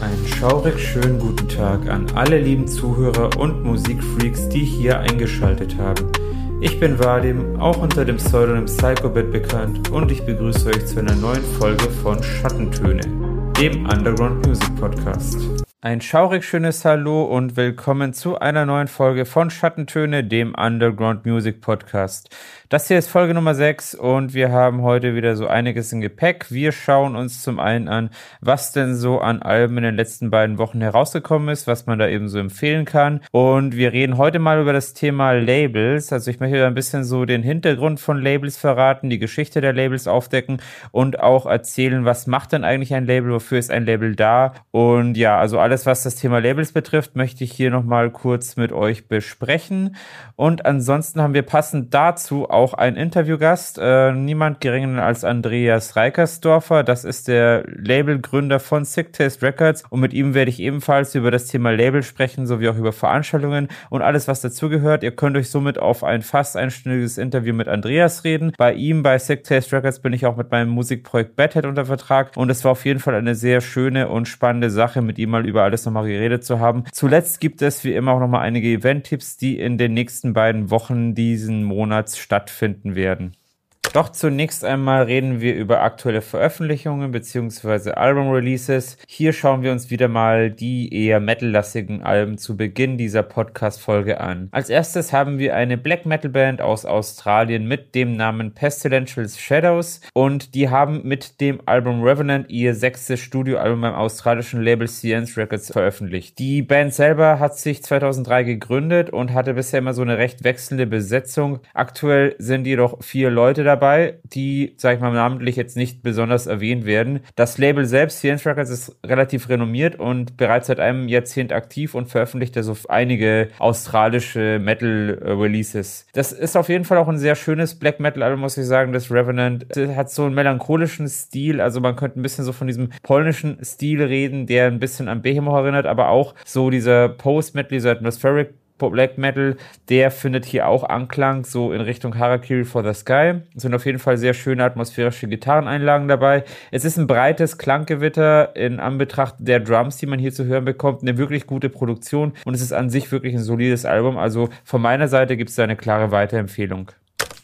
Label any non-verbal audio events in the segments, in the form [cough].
Einen schaurig schönen guten Tag an alle lieben Zuhörer und Musikfreaks, die hier eingeschaltet haben. Ich bin Vadim, auch unter dem Pseudonym Psychobit bekannt und ich begrüße euch zu einer neuen Folge von Schattentöne, dem Underground Music Podcast. Ein schaurig schönes Hallo und willkommen zu einer neuen Folge von Schattentöne, dem Underground Music Podcast. Das hier ist Folge Nummer 6 und wir haben heute wieder so einiges im Gepäck. Wir schauen uns zum einen an, was denn so an Alben in den letzten beiden Wochen herausgekommen ist, was man da eben so empfehlen kann. Und wir reden heute mal über das Thema Labels. Also ich möchte ein bisschen so den Hintergrund von Labels verraten, die Geschichte der Labels aufdecken und auch erzählen, was macht denn eigentlich ein Label, wofür ist ein Label da. Und ja, also alles, was das Thema Labels betrifft, möchte ich hier nochmal kurz mit euch besprechen. Und ansonsten haben wir passend dazu auch auch ein Interviewgast, äh, niemand geringer als Andreas Reikersdorfer. Das ist der Labelgründer von Sick Taste Records und mit ihm werde ich ebenfalls über das Thema Label sprechen, sowie auch über Veranstaltungen und alles, was dazugehört. Ihr könnt euch somit auf ein fast einstündiges Interview mit Andreas reden. Bei ihm, bei Sick Taste Records, bin ich auch mit meinem Musikprojekt Bedhead unter Vertrag und es war auf jeden Fall eine sehr schöne und spannende Sache, mit ihm mal über alles nochmal geredet zu haben. Zuletzt gibt es wie immer auch nochmal einige Event-Tipps, die in den nächsten beiden Wochen diesen Monats stattfinden werden. Doch zunächst einmal reden wir über aktuelle Veröffentlichungen bzw. Album-Releases. Hier schauen wir uns wieder mal die eher metallastigen Alben zu Beginn dieser Podcast-Folge an. Als erstes haben wir eine Black Metal Band aus Australien mit dem Namen Pestilential Shadows und die haben mit dem Album Revenant ihr sechstes Studioalbum beim australischen Label CNS Records veröffentlicht. Die Band selber hat sich 2003 gegründet und hatte bisher immer so eine recht wechselnde Besetzung. Aktuell sind jedoch vier Leute dabei dabei, die, sag ich mal, namentlich jetzt nicht besonders erwähnt werden. Das Label selbst, CNS Records, ist relativ renommiert und bereits seit einem Jahrzehnt aktiv und veröffentlicht also einige australische Metal-Releases. Das ist auf jeden Fall auch ein sehr schönes Black Metal-Album, muss ich sagen. Das Revenant das hat so einen melancholischen Stil, also man könnte ein bisschen so von diesem polnischen Stil reden, der ein bisschen an Behemoth erinnert, aber auch so dieser Post-Metal, dieser Atmospheric Black Metal, der findet hier auch Anklang, so in Richtung Harakiri for the Sky. Es sind auf jeden Fall sehr schöne atmosphärische Gitarreneinlagen dabei. Es ist ein breites Klanggewitter in Anbetracht der Drums, die man hier zu hören bekommt. Eine wirklich gute Produktion und es ist an sich wirklich ein solides Album. Also von meiner Seite gibt es da eine klare Weiterempfehlung.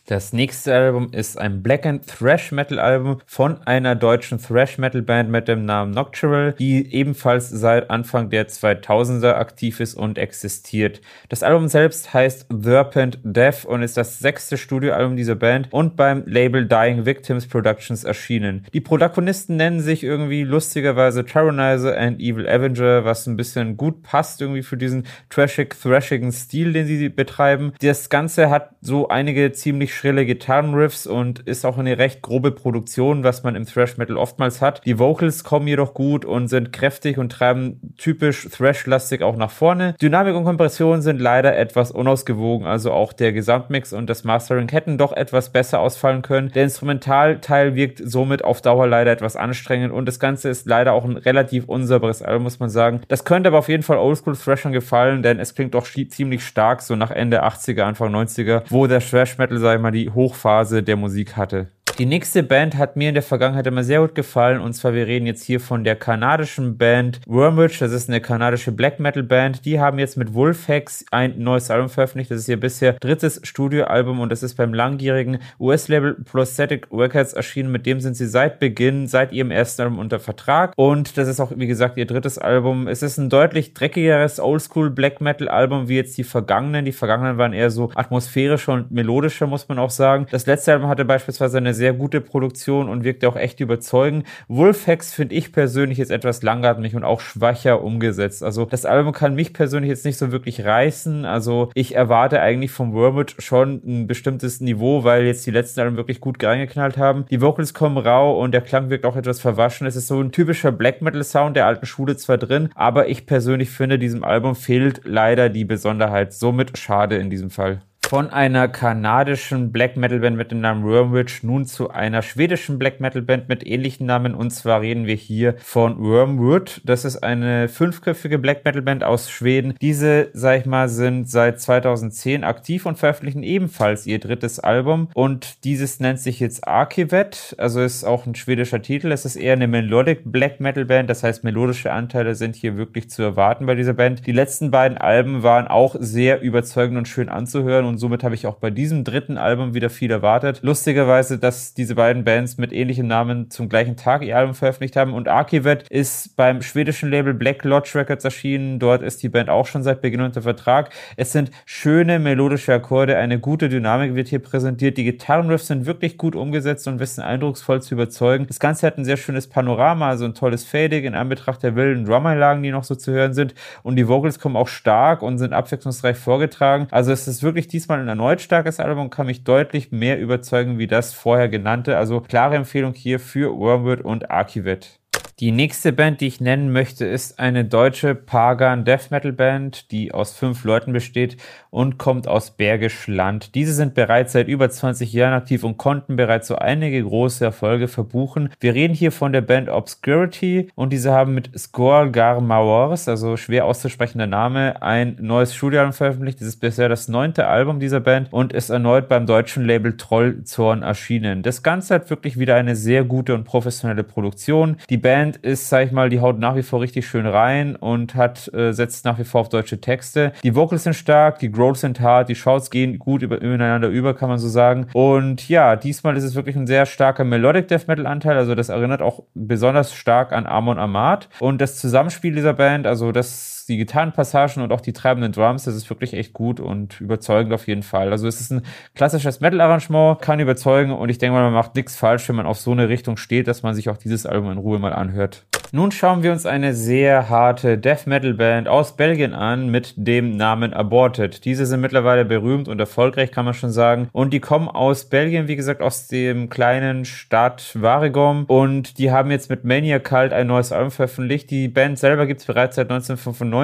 Das nächste Album ist ein Black and Thrash Metal Album von einer deutschen Thrash Metal Band mit dem Namen Noctural, die ebenfalls seit Anfang der 2000er aktiv ist und existiert. Das Album selbst heißt Serpent Death und ist das sechste Studioalbum dieser Band und beim Label Dying Victims Productions erschienen. Die Protagonisten nennen sich irgendwie lustigerweise Tyrannizer and Evil Avenger, was ein bisschen gut passt irgendwie für diesen trashig, thrashigen Stil, den sie betreiben. Das Ganze hat so einige ziemlich schrille Gitarrenriffs und ist auch eine recht grobe Produktion, was man im Thrash Metal oftmals hat. Die Vocals kommen jedoch gut und sind kräftig und treiben typisch Thrash-lastig auch nach vorne. Dynamik und Kompression sind leider etwas unausgewogen, also auch der Gesamtmix und das Mastering hätten doch etwas besser ausfallen können. Der Instrumentalteil wirkt somit auf Dauer leider etwas anstrengend und das Ganze ist leider auch ein relativ unsauberes Album, muss man sagen. Das könnte aber auf jeden Fall Oldschool Thrashern gefallen, denn es klingt doch ziemlich stark, so nach Ende 80er, Anfang 90er, wo der Thrash Metal, sag ich mal, mal die Hochphase der Musik hatte. Die nächste Band hat mir in der Vergangenheit immer sehr gut gefallen und zwar wir reden jetzt hier von der kanadischen Band Wormwitch, das ist eine kanadische Black Metal Band. Die haben jetzt mit Wolfhex ein neues Album veröffentlicht. Das ist ihr bisher drittes Studioalbum und das ist beim langjährigen US-Label Prosthetic Records erschienen. Mit dem sind sie seit Beginn, seit ihrem ersten Album unter Vertrag und das ist auch wie gesagt ihr drittes Album. Es ist ein deutlich dreckigeres Oldschool Black Metal Album wie jetzt die vergangenen. Die vergangenen waren eher so atmosphärischer und melodischer, muss man auch sagen. Das letzte Album hatte beispielsweise eine sehr sehr gute Produktion und wirkt auch echt überzeugend. Wolfhex finde ich persönlich jetzt etwas langatmig und auch schwächer umgesetzt. Also das Album kann mich persönlich jetzt nicht so wirklich reißen. Also ich erwarte eigentlich vom Wormwood schon ein bestimmtes Niveau, weil jetzt die letzten Alben wirklich gut reingeknallt haben. Die Vocals kommen rau und der Klang wirkt auch etwas verwaschen. Es ist so ein typischer Black Metal Sound der alten Schule zwar drin, aber ich persönlich finde, diesem Album fehlt leider die Besonderheit. Somit schade in diesem Fall. Von einer kanadischen Black Metal Band mit dem Namen Wormwitch nun zu einer schwedischen Black Metal Band mit ähnlichen Namen. Und zwar reden wir hier von Wormwood. Das ist eine fünfköpfige Black Metal Band aus Schweden. Diese, sag ich mal, sind seit 2010 aktiv und veröffentlichen ebenfalls ihr drittes Album. Und dieses nennt sich jetzt Archivet. Also ist auch ein schwedischer Titel. Es ist eher eine Melodic Black Metal Band. Das heißt, melodische Anteile sind hier wirklich zu erwarten bei dieser Band. Die letzten beiden Alben waren auch sehr überzeugend und schön anzuhören und und somit habe ich auch bei diesem dritten Album wieder viel erwartet. Lustigerweise, dass diese beiden Bands mit ähnlichen Namen zum gleichen Tag ihr Album veröffentlicht haben und Archivet ist beim schwedischen Label Black Lodge Records erschienen. Dort ist die Band auch schon seit Beginn unter Vertrag. Es sind schöne melodische Akkorde, eine gute Dynamik wird hier präsentiert. Die Gitarrenriffs sind wirklich gut umgesetzt und wissen eindrucksvoll zu überzeugen. Das Ganze hat ein sehr schönes Panorama, also ein tolles Fading in Anbetracht der wilden Drummerlagen, die noch so zu hören sind. Und die Vocals kommen auch stark und sind abwechslungsreich vorgetragen. Also es ist wirklich diesmal diesmal ein erneut starkes Album, kann mich deutlich mehr überzeugen wie das vorher genannte. Also klare Empfehlung hier für Wormwood und Archivet. Die nächste Band, die ich nennen möchte, ist eine deutsche Pagan Death Metal Band, die aus fünf Leuten besteht und kommt aus Bergisch Land. Diese sind bereits seit über 20 Jahren aktiv und konnten bereits so einige große Erfolge verbuchen. Wir reden hier von der Band Obscurity und diese haben mit Skorgar Mawars, also schwer auszusprechender Name, ein neues Studioalbum veröffentlicht. Das ist bisher das neunte Album dieser Band und ist erneut beim deutschen Label Trollzorn erschienen. Das Ganze hat wirklich wieder eine sehr gute und professionelle Produktion. Die Band Band ist, sag ich mal, die haut nach wie vor richtig schön rein und hat, äh, setzt nach wie vor auf deutsche Texte. Die Vocals sind stark, die Growls sind hart, die Shouts gehen gut über, übereinander über, kann man so sagen. Und ja, diesmal ist es wirklich ein sehr starker Melodic Death Metal Anteil, also das erinnert auch besonders stark an Amon Amat. Und das Zusammenspiel dieser Band, also das die Gitarrenpassagen und auch die treibenden Drums, das ist wirklich echt gut und überzeugend auf jeden Fall. Also es ist ein klassisches Metal-Arrangement, kann überzeugen und ich denke mal, man macht nichts falsch, wenn man auf so eine Richtung steht, dass man sich auch dieses Album in Ruhe mal anhört. Nun schauen wir uns eine sehr harte Death Metal Band aus Belgien an mit dem Namen Aborted. Diese sind mittlerweile berühmt und erfolgreich, kann man schon sagen. Und die kommen aus Belgien, wie gesagt, aus dem kleinen Stadt Varigom. Und die haben jetzt mit Mania Cult ein neues Album veröffentlicht. Die Band selber gibt es bereits seit 1995,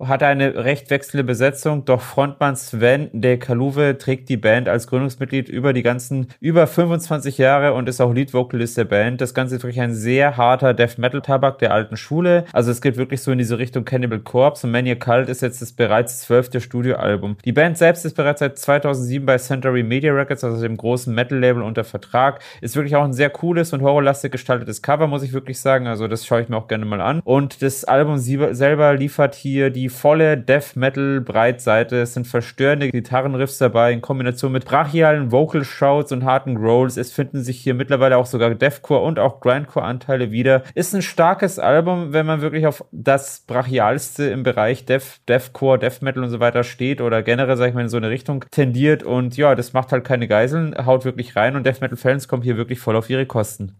hat eine recht wechselnde Besetzung, doch Frontmann Sven de Kaluve trägt die Band als Gründungsmitglied über die ganzen über 25 Jahre und ist auch Lead Vocalist der Band. Das Ganze ist wirklich ein sehr harter Death Metal Tabak der alten Schule. Also es geht wirklich so in diese Richtung Cannibal Corpse und Mania Cult ist jetzt das bereits zwölfte Studioalbum. Die Band selbst ist bereits seit 2007 bei Century Media Records, also dem großen Metal-Label unter Vertrag. Ist wirklich auch ein sehr cooles und horrorlastig gestaltetes Cover, muss ich wirklich sagen. Also das schaue ich mir auch gerne mal an. Und das Album selber liefert hier die volle Death Metal Breitseite. Es sind verstörende Gitarrenriffs dabei in Kombination mit brachialen Vocal Shouts und harten Growls. Es finden sich hier mittlerweile auch sogar Deathcore und auch Grindcore Anteile wieder. Ist ein stark starkes Album, wenn man wirklich auf das Brachialste im Bereich Death, Deathcore, Death Metal und so weiter steht oder generell, sag ich mal, in so eine Richtung tendiert und ja, das macht halt keine Geiseln, haut wirklich rein und Death Metal Fans kommen hier wirklich voll auf ihre Kosten.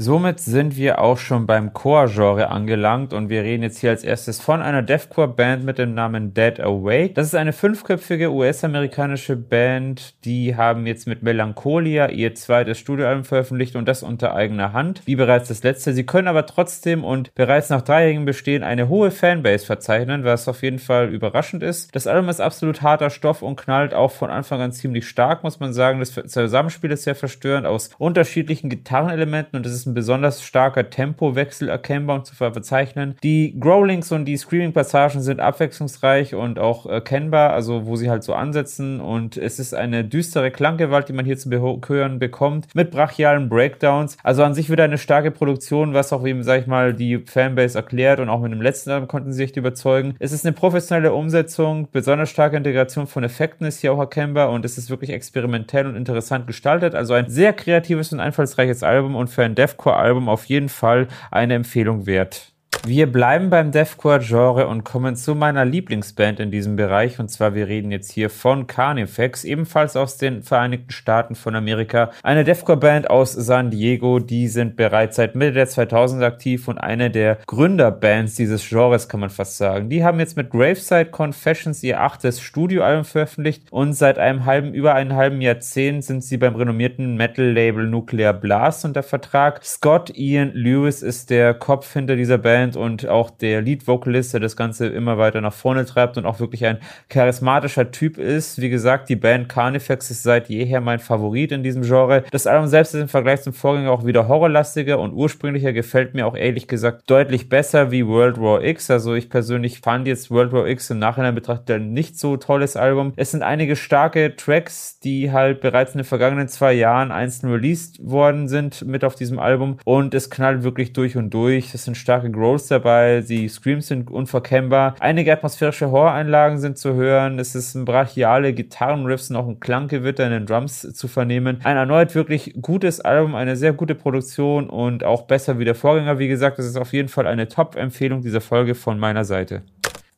Somit sind wir auch schon beim Core-Genre angelangt und wir reden jetzt hier als erstes von einer Deathcore-Band mit dem Namen Dead Away. Das ist eine fünfköpfige US-amerikanische Band, die haben jetzt mit Melancholia ihr zweites Studioalbum veröffentlicht und das unter eigener Hand, wie bereits das letzte. Sie können aber trotzdem und bereits nach dreijährigem Bestehen eine hohe Fanbase verzeichnen, was auf jeden Fall überraschend ist. Das Album ist absolut harter Stoff und knallt auch von Anfang an ziemlich stark, muss man sagen. Das Zusammenspiel ist sehr verstörend aus unterschiedlichen Gitarrenelementen und es ist ein besonders starker Tempowechsel erkennbar und zu verzeichnen. Die Growlings und die Screaming-Passagen sind abwechslungsreich und auch erkennbar, also wo sie halt so ansetzen und es ist eine düstere Klanggewalt, die man hier zu hören bekommt, mit brachialen Breakdowns. Also an sich wieder eine starke Produktion, was auch eben, sag ich mal, die Fanbase erklärt und auch mit dem letzten Album konnten sie sich überzeugen. Es ist eine professionelle Umsetzung, besonders starke Integration von Effekten ist hier auch erkennbar und es ist wirklich experimentell und interessant gestaltet. Also ein sehr kreatives und einfallsreiches Album und für ein Death Deathcore-Album auf jeden Fall eine Empfehlung wert. Wir bleiben beim Deathcore-Genre und kommen zu meiner Lieblingsband in diesem Bereich. Und zwar, wir reden jetzt hier von Carnifex, ebenfalls aus den Vereinigten Staaten von Amerika. Eine Deathcore-Band aus San Diego. Die sind bereits seit Mitte der 2000 aktiv und eine der Gründerbands dieses Genres, kann man fast sagen. Die haben jetzt mit Graveside Confessions ihr achtes Studioalbum veröffentlicht und seit einem halben, über einem halben Jahrzehnt sind sie beim renommierten Metal-Label Nuclear Blast unter Vertrag. Scott Ian Lewis ist der Kopf hinter dieser Band Band und auch der Lead-Vocalist, der das Ganze immer weiter nach vorne treibt und auch wirklich ein charismatischer Typ ist. Wie gesagt, die Band Carnifex ist seit jeher mein Favorit in diesem Genre. Das Album selbst ist im Vergleich zum Vorgänger auch wieder horrorlastiger und ursprünglicher, gefällt mir auch ehrlich gesagt deutlich besser wie World War X. Also ich persönlich fand jetzt World War X im Nachhinein betrachtet ein nicht so tolles Album. Es sind einige starke Tracks, die halt bereits in den vergangenen zwei Jahren einzeln released worden sind mit auf diesem Album und es knallt wirklich durch und durch. Es sind starke Growths dabei, die Screams sind unverkennbar. Einige atmosphärische Horror-Einlagen sind zu hören. Es ist ein brachiale Gitarrenriffs, noch ein Klanggewitter in den Drums zu vernehmen. Ein erneut wirklich gutes Album, eine sehr gute Produktion und auch besser wie der Vorgänger. Wie gesagt, es ist auf jeden Fall eine Top-Empfehlung dieser Folge von meiner Seite.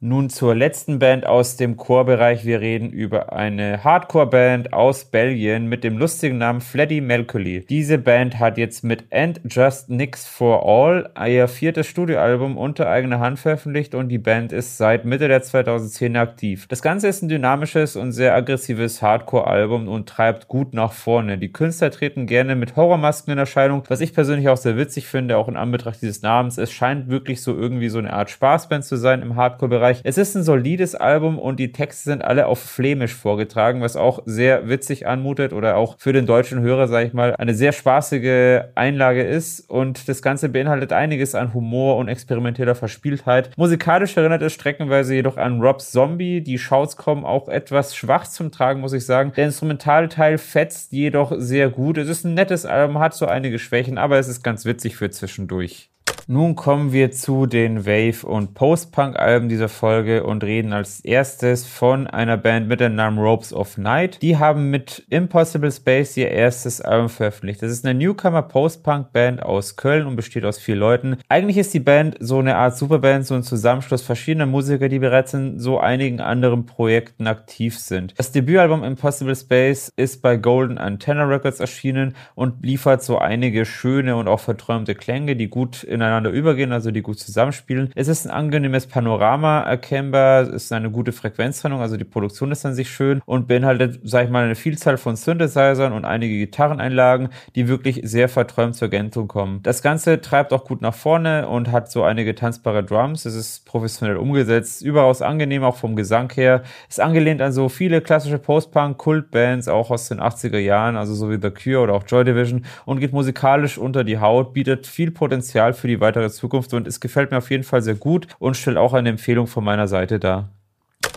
Nun zur letzten Band aus dem Chorbereich. Wir reden über eine Hardcore-Band aus Belgien mit dem lustigen Namen Fleddy Melcoli. Diese Band hat jetzt mit And Just Nix for All ihr viertes Studioalbum unter eigener Hand veröffentlicht und die Band ist seit Mitte der 2010 aktiv. Das Ganze ist ein dynamisches und sehr aggressives Hardcore-Album und treibt gut nach vorne. Die Künstler treten gerne mit Horrormasken in Erscheinung, was ich persönlich auch sehr witzig finde, auch in Anbetracht dieses Namens. Es scheint wirklich so irgendwie so eine Art Spaßband zu sein im Hardcore-Bereich Bereich. Es ist ein solides Album und die Texte sind alle auf Flämisch vorgetragen, was auch sehr witzig anmutet oder auch für den deutschen Hörer, sage ich mal, eine sehr spaßige Einlage ist und das Ganze beinhaltet einiges an Humor und experimenteller Verspieltheit. Musikalisch erinnert es streckenweise jedoch an Rob's Zombie. Die Shouts kommen auch etwas schwach zum Tragen, muss ich sagen. Der Instrumentalteil fetzt jedoch sehr gut. Es ist ein nettes Album, hat so einige Schwächen, aber es ist ganz witzig für zwischendurch. Nun kommen wir zu den Wave- und Post-Punk-Alben dieser Folge und reden als erstes von einer Band mit dem Namen Ropes of Night. Die haben mit Impossible Space ihr erstes Album veröffentlicht. Das ist eine Newcomer Post-Punk-Band aus Köln und besteht aus vier Leuten. Eigentlich ist die Band so eine Art Superband, so ein Zusammenschluss verschiedener Musiker, die bereits in so einigen anderen Projekten aktiv sind. Das Debütalbum Impossible Space ist bei Golden Antenna Records erschienen und liefert so einige schöne und auch verträumte Klänge, die gut ineinander ineinander übergehen, also die gut zusammenspielen. Es ist ein angenehmes Panorama erkennbar, es ist eine gute Frequenztrennung, also die Produktion ist an sich schön und beinhaltet, sag ich mal, eine Vielzahl von Synthesizern und einige Gitarreneinlagen, die wirklich sehr verträumt zur Geltung kommen. Das Ganze treibt auch gut nach vorne und hat so einige tanzbare Drums. Es ist professionell umgesetzt, überaus angenehm, auch vom Gesang her. Ist angelehnt an so viele klassische Post-Punk-Kultbands, auch aus den 80er Jahren, also so wie The Cure oder auch Joy Division und geht musikalisch unter die Haut, bietet viel Potenzial für die weitere Zukunft und es gefällt mir auf jeden Fall sehr gut und stellt auch eine Empfehlung von meiner Seite dar.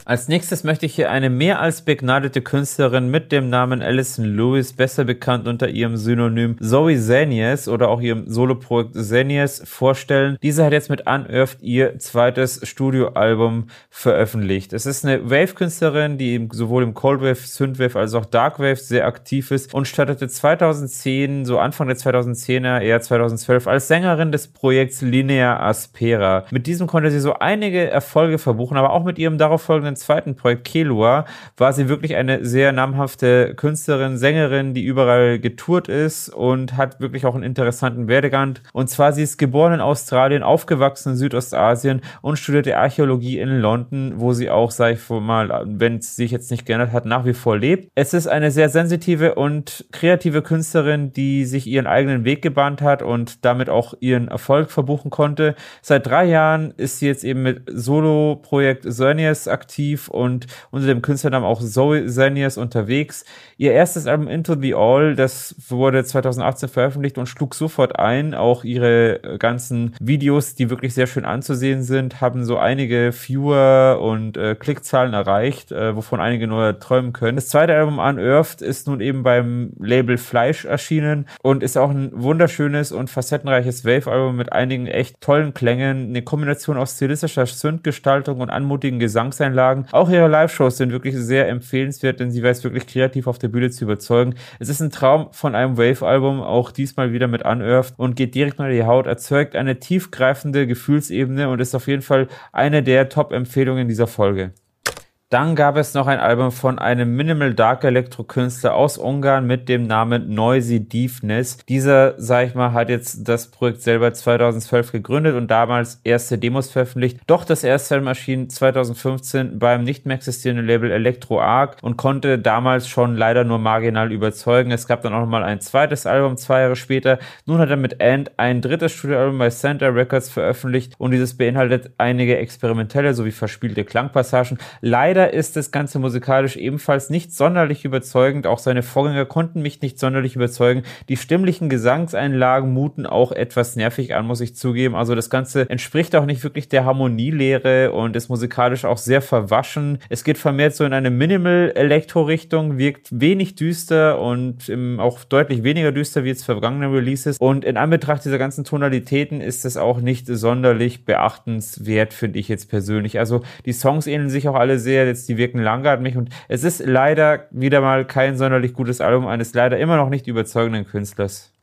Als nächstes möchte ich hier eine mehr als begnadete Künstlerin mit dem Namen Alison Lewis, besser bekannt unter ihrem Synonym Zoe Zanies oder auch ihrem Soloprojekt Zanies, vorstellen. Diese hat jetzt mit Unearthed ihr zweites Studioalbum veröffentlicht. Es ist eine Wave-Künstlerin, die sowohl im Cold Wave, Synthwave als auch Dark Wave sehr aktiv ist und startete 2010, so Anfang der 2010er, eher 2012, als Sängerin des Projekts Linea Aspera. Mit diesem konnte sie so einige Erfolge verbuchen, aber auch mit ihrem darauf folgenden ihrem zweiten Projekt Kelua war sie wirklich eine sehr namhafte Künstlerin, Sängerin, die überall getourt ist und hat wirklich auch einen interessanten Werdegang. Und zwar, sie ist geboren in Australien, aufgewachsen in Südostasien und studierte Archäologie in London, wo sie auch, sag ich mal, wenn es sich jetzt nicht geändert hat, nach wie vor lebt. Es ist eine sehr sensitive und kreative Künstlerin, die sich ihren eigenen Weg gebahnt hat und damit auch ihren Erfolg verbuchen konnte. Seit drei Jahren ist sie jetzt eben mit Solo-Projekt Zernius aktiv aktiv und unter dem Künstlernamen auch Zoe Zanias unterwegs. Ihr erstes Album Into the All, das wurde 2018 veröffentlicht und schlug sofort ein. Auch ihre äh, ganzen Videos, die wirklich sehr schön anzusehen sind, haben so einige Viewer und äh, Klickzahlen erreicht, äh, wovon einige nur träumen können. Das zweite Album Unearthed ist nun eben beim Label Fleisch erschienen und ist auch ein wunderschönes und facettenreiches Wave-Album mit einigen echt tollen Klängen, eine Kombination aus stilistischer Synth-Gestaltung und anmutigen Gesangseinlagen sagen. Auch ihre Live-Shows sind wirklich sehr empfehlenswert, denn sie weiß wirklich kreativ auf der Bühne zu überzeugen. Es ist ein Traum von einem Wave-Album, auch diesmal wieder mit Unearthed und geht direkt mal die Haut, erzeugt eine tiefgreifende Gefühlsebene und ist auf jeden Fall eine der Top-Empfehlungen dieser Folge. Dann gab es noch ein Album von einem Minimal Dark Electro Künstler aus Ungarn mit dem Namen Noisy Deepness. Dieser, sag ich mal, hat jetzt das Projekt selber 2012 gegründet und damals erste Demos veröffentlicht. Doch das erste Album erschien 2015 beim nicht mehr existierenden Label Electro Arc und konnte damals schon leider nur marginal überzeugen. Es gab dann auch noch mal ein zweites Album zwei Jahre später. Nun hat er mit End ein drittes Studioalbum bei Center Records veröffentlicht und dieses beinhaltet einige experimentelle sowie verspielte Klangpassagen. Leider Leider ist das Ganze musikalisch ebenfalls nicht sonderlich überzeugend. Auch seine Vorgänger konnten mich nicht sonderlich überzeugen. Die stimmlichen Gesangseinlagen muten auch etwas nervig an, muss ich zugeben. Also das Ganze entspricht auch nicht wirklich der Harmonielehre und ist musikalisch auch sehr verwaschen. Es geht vermehrt so in eine Minimal-Elektro-Richtung, wirkt wenig düster und auch deutlich weniger düster wie jetzt vergangene Releases. Und in Anbetracht dieser ganzen Tonalitäten ist es auch nicht sonderlich beachtenswert, finde ich jetzt persönlich. Also die Songs ähneln sich auch alle sehr jetzt, die wirken langatmig und es ist leider wieder mal kein sonderlich gutes Album eines leider immer noch nicht überzeugenden Künstlers.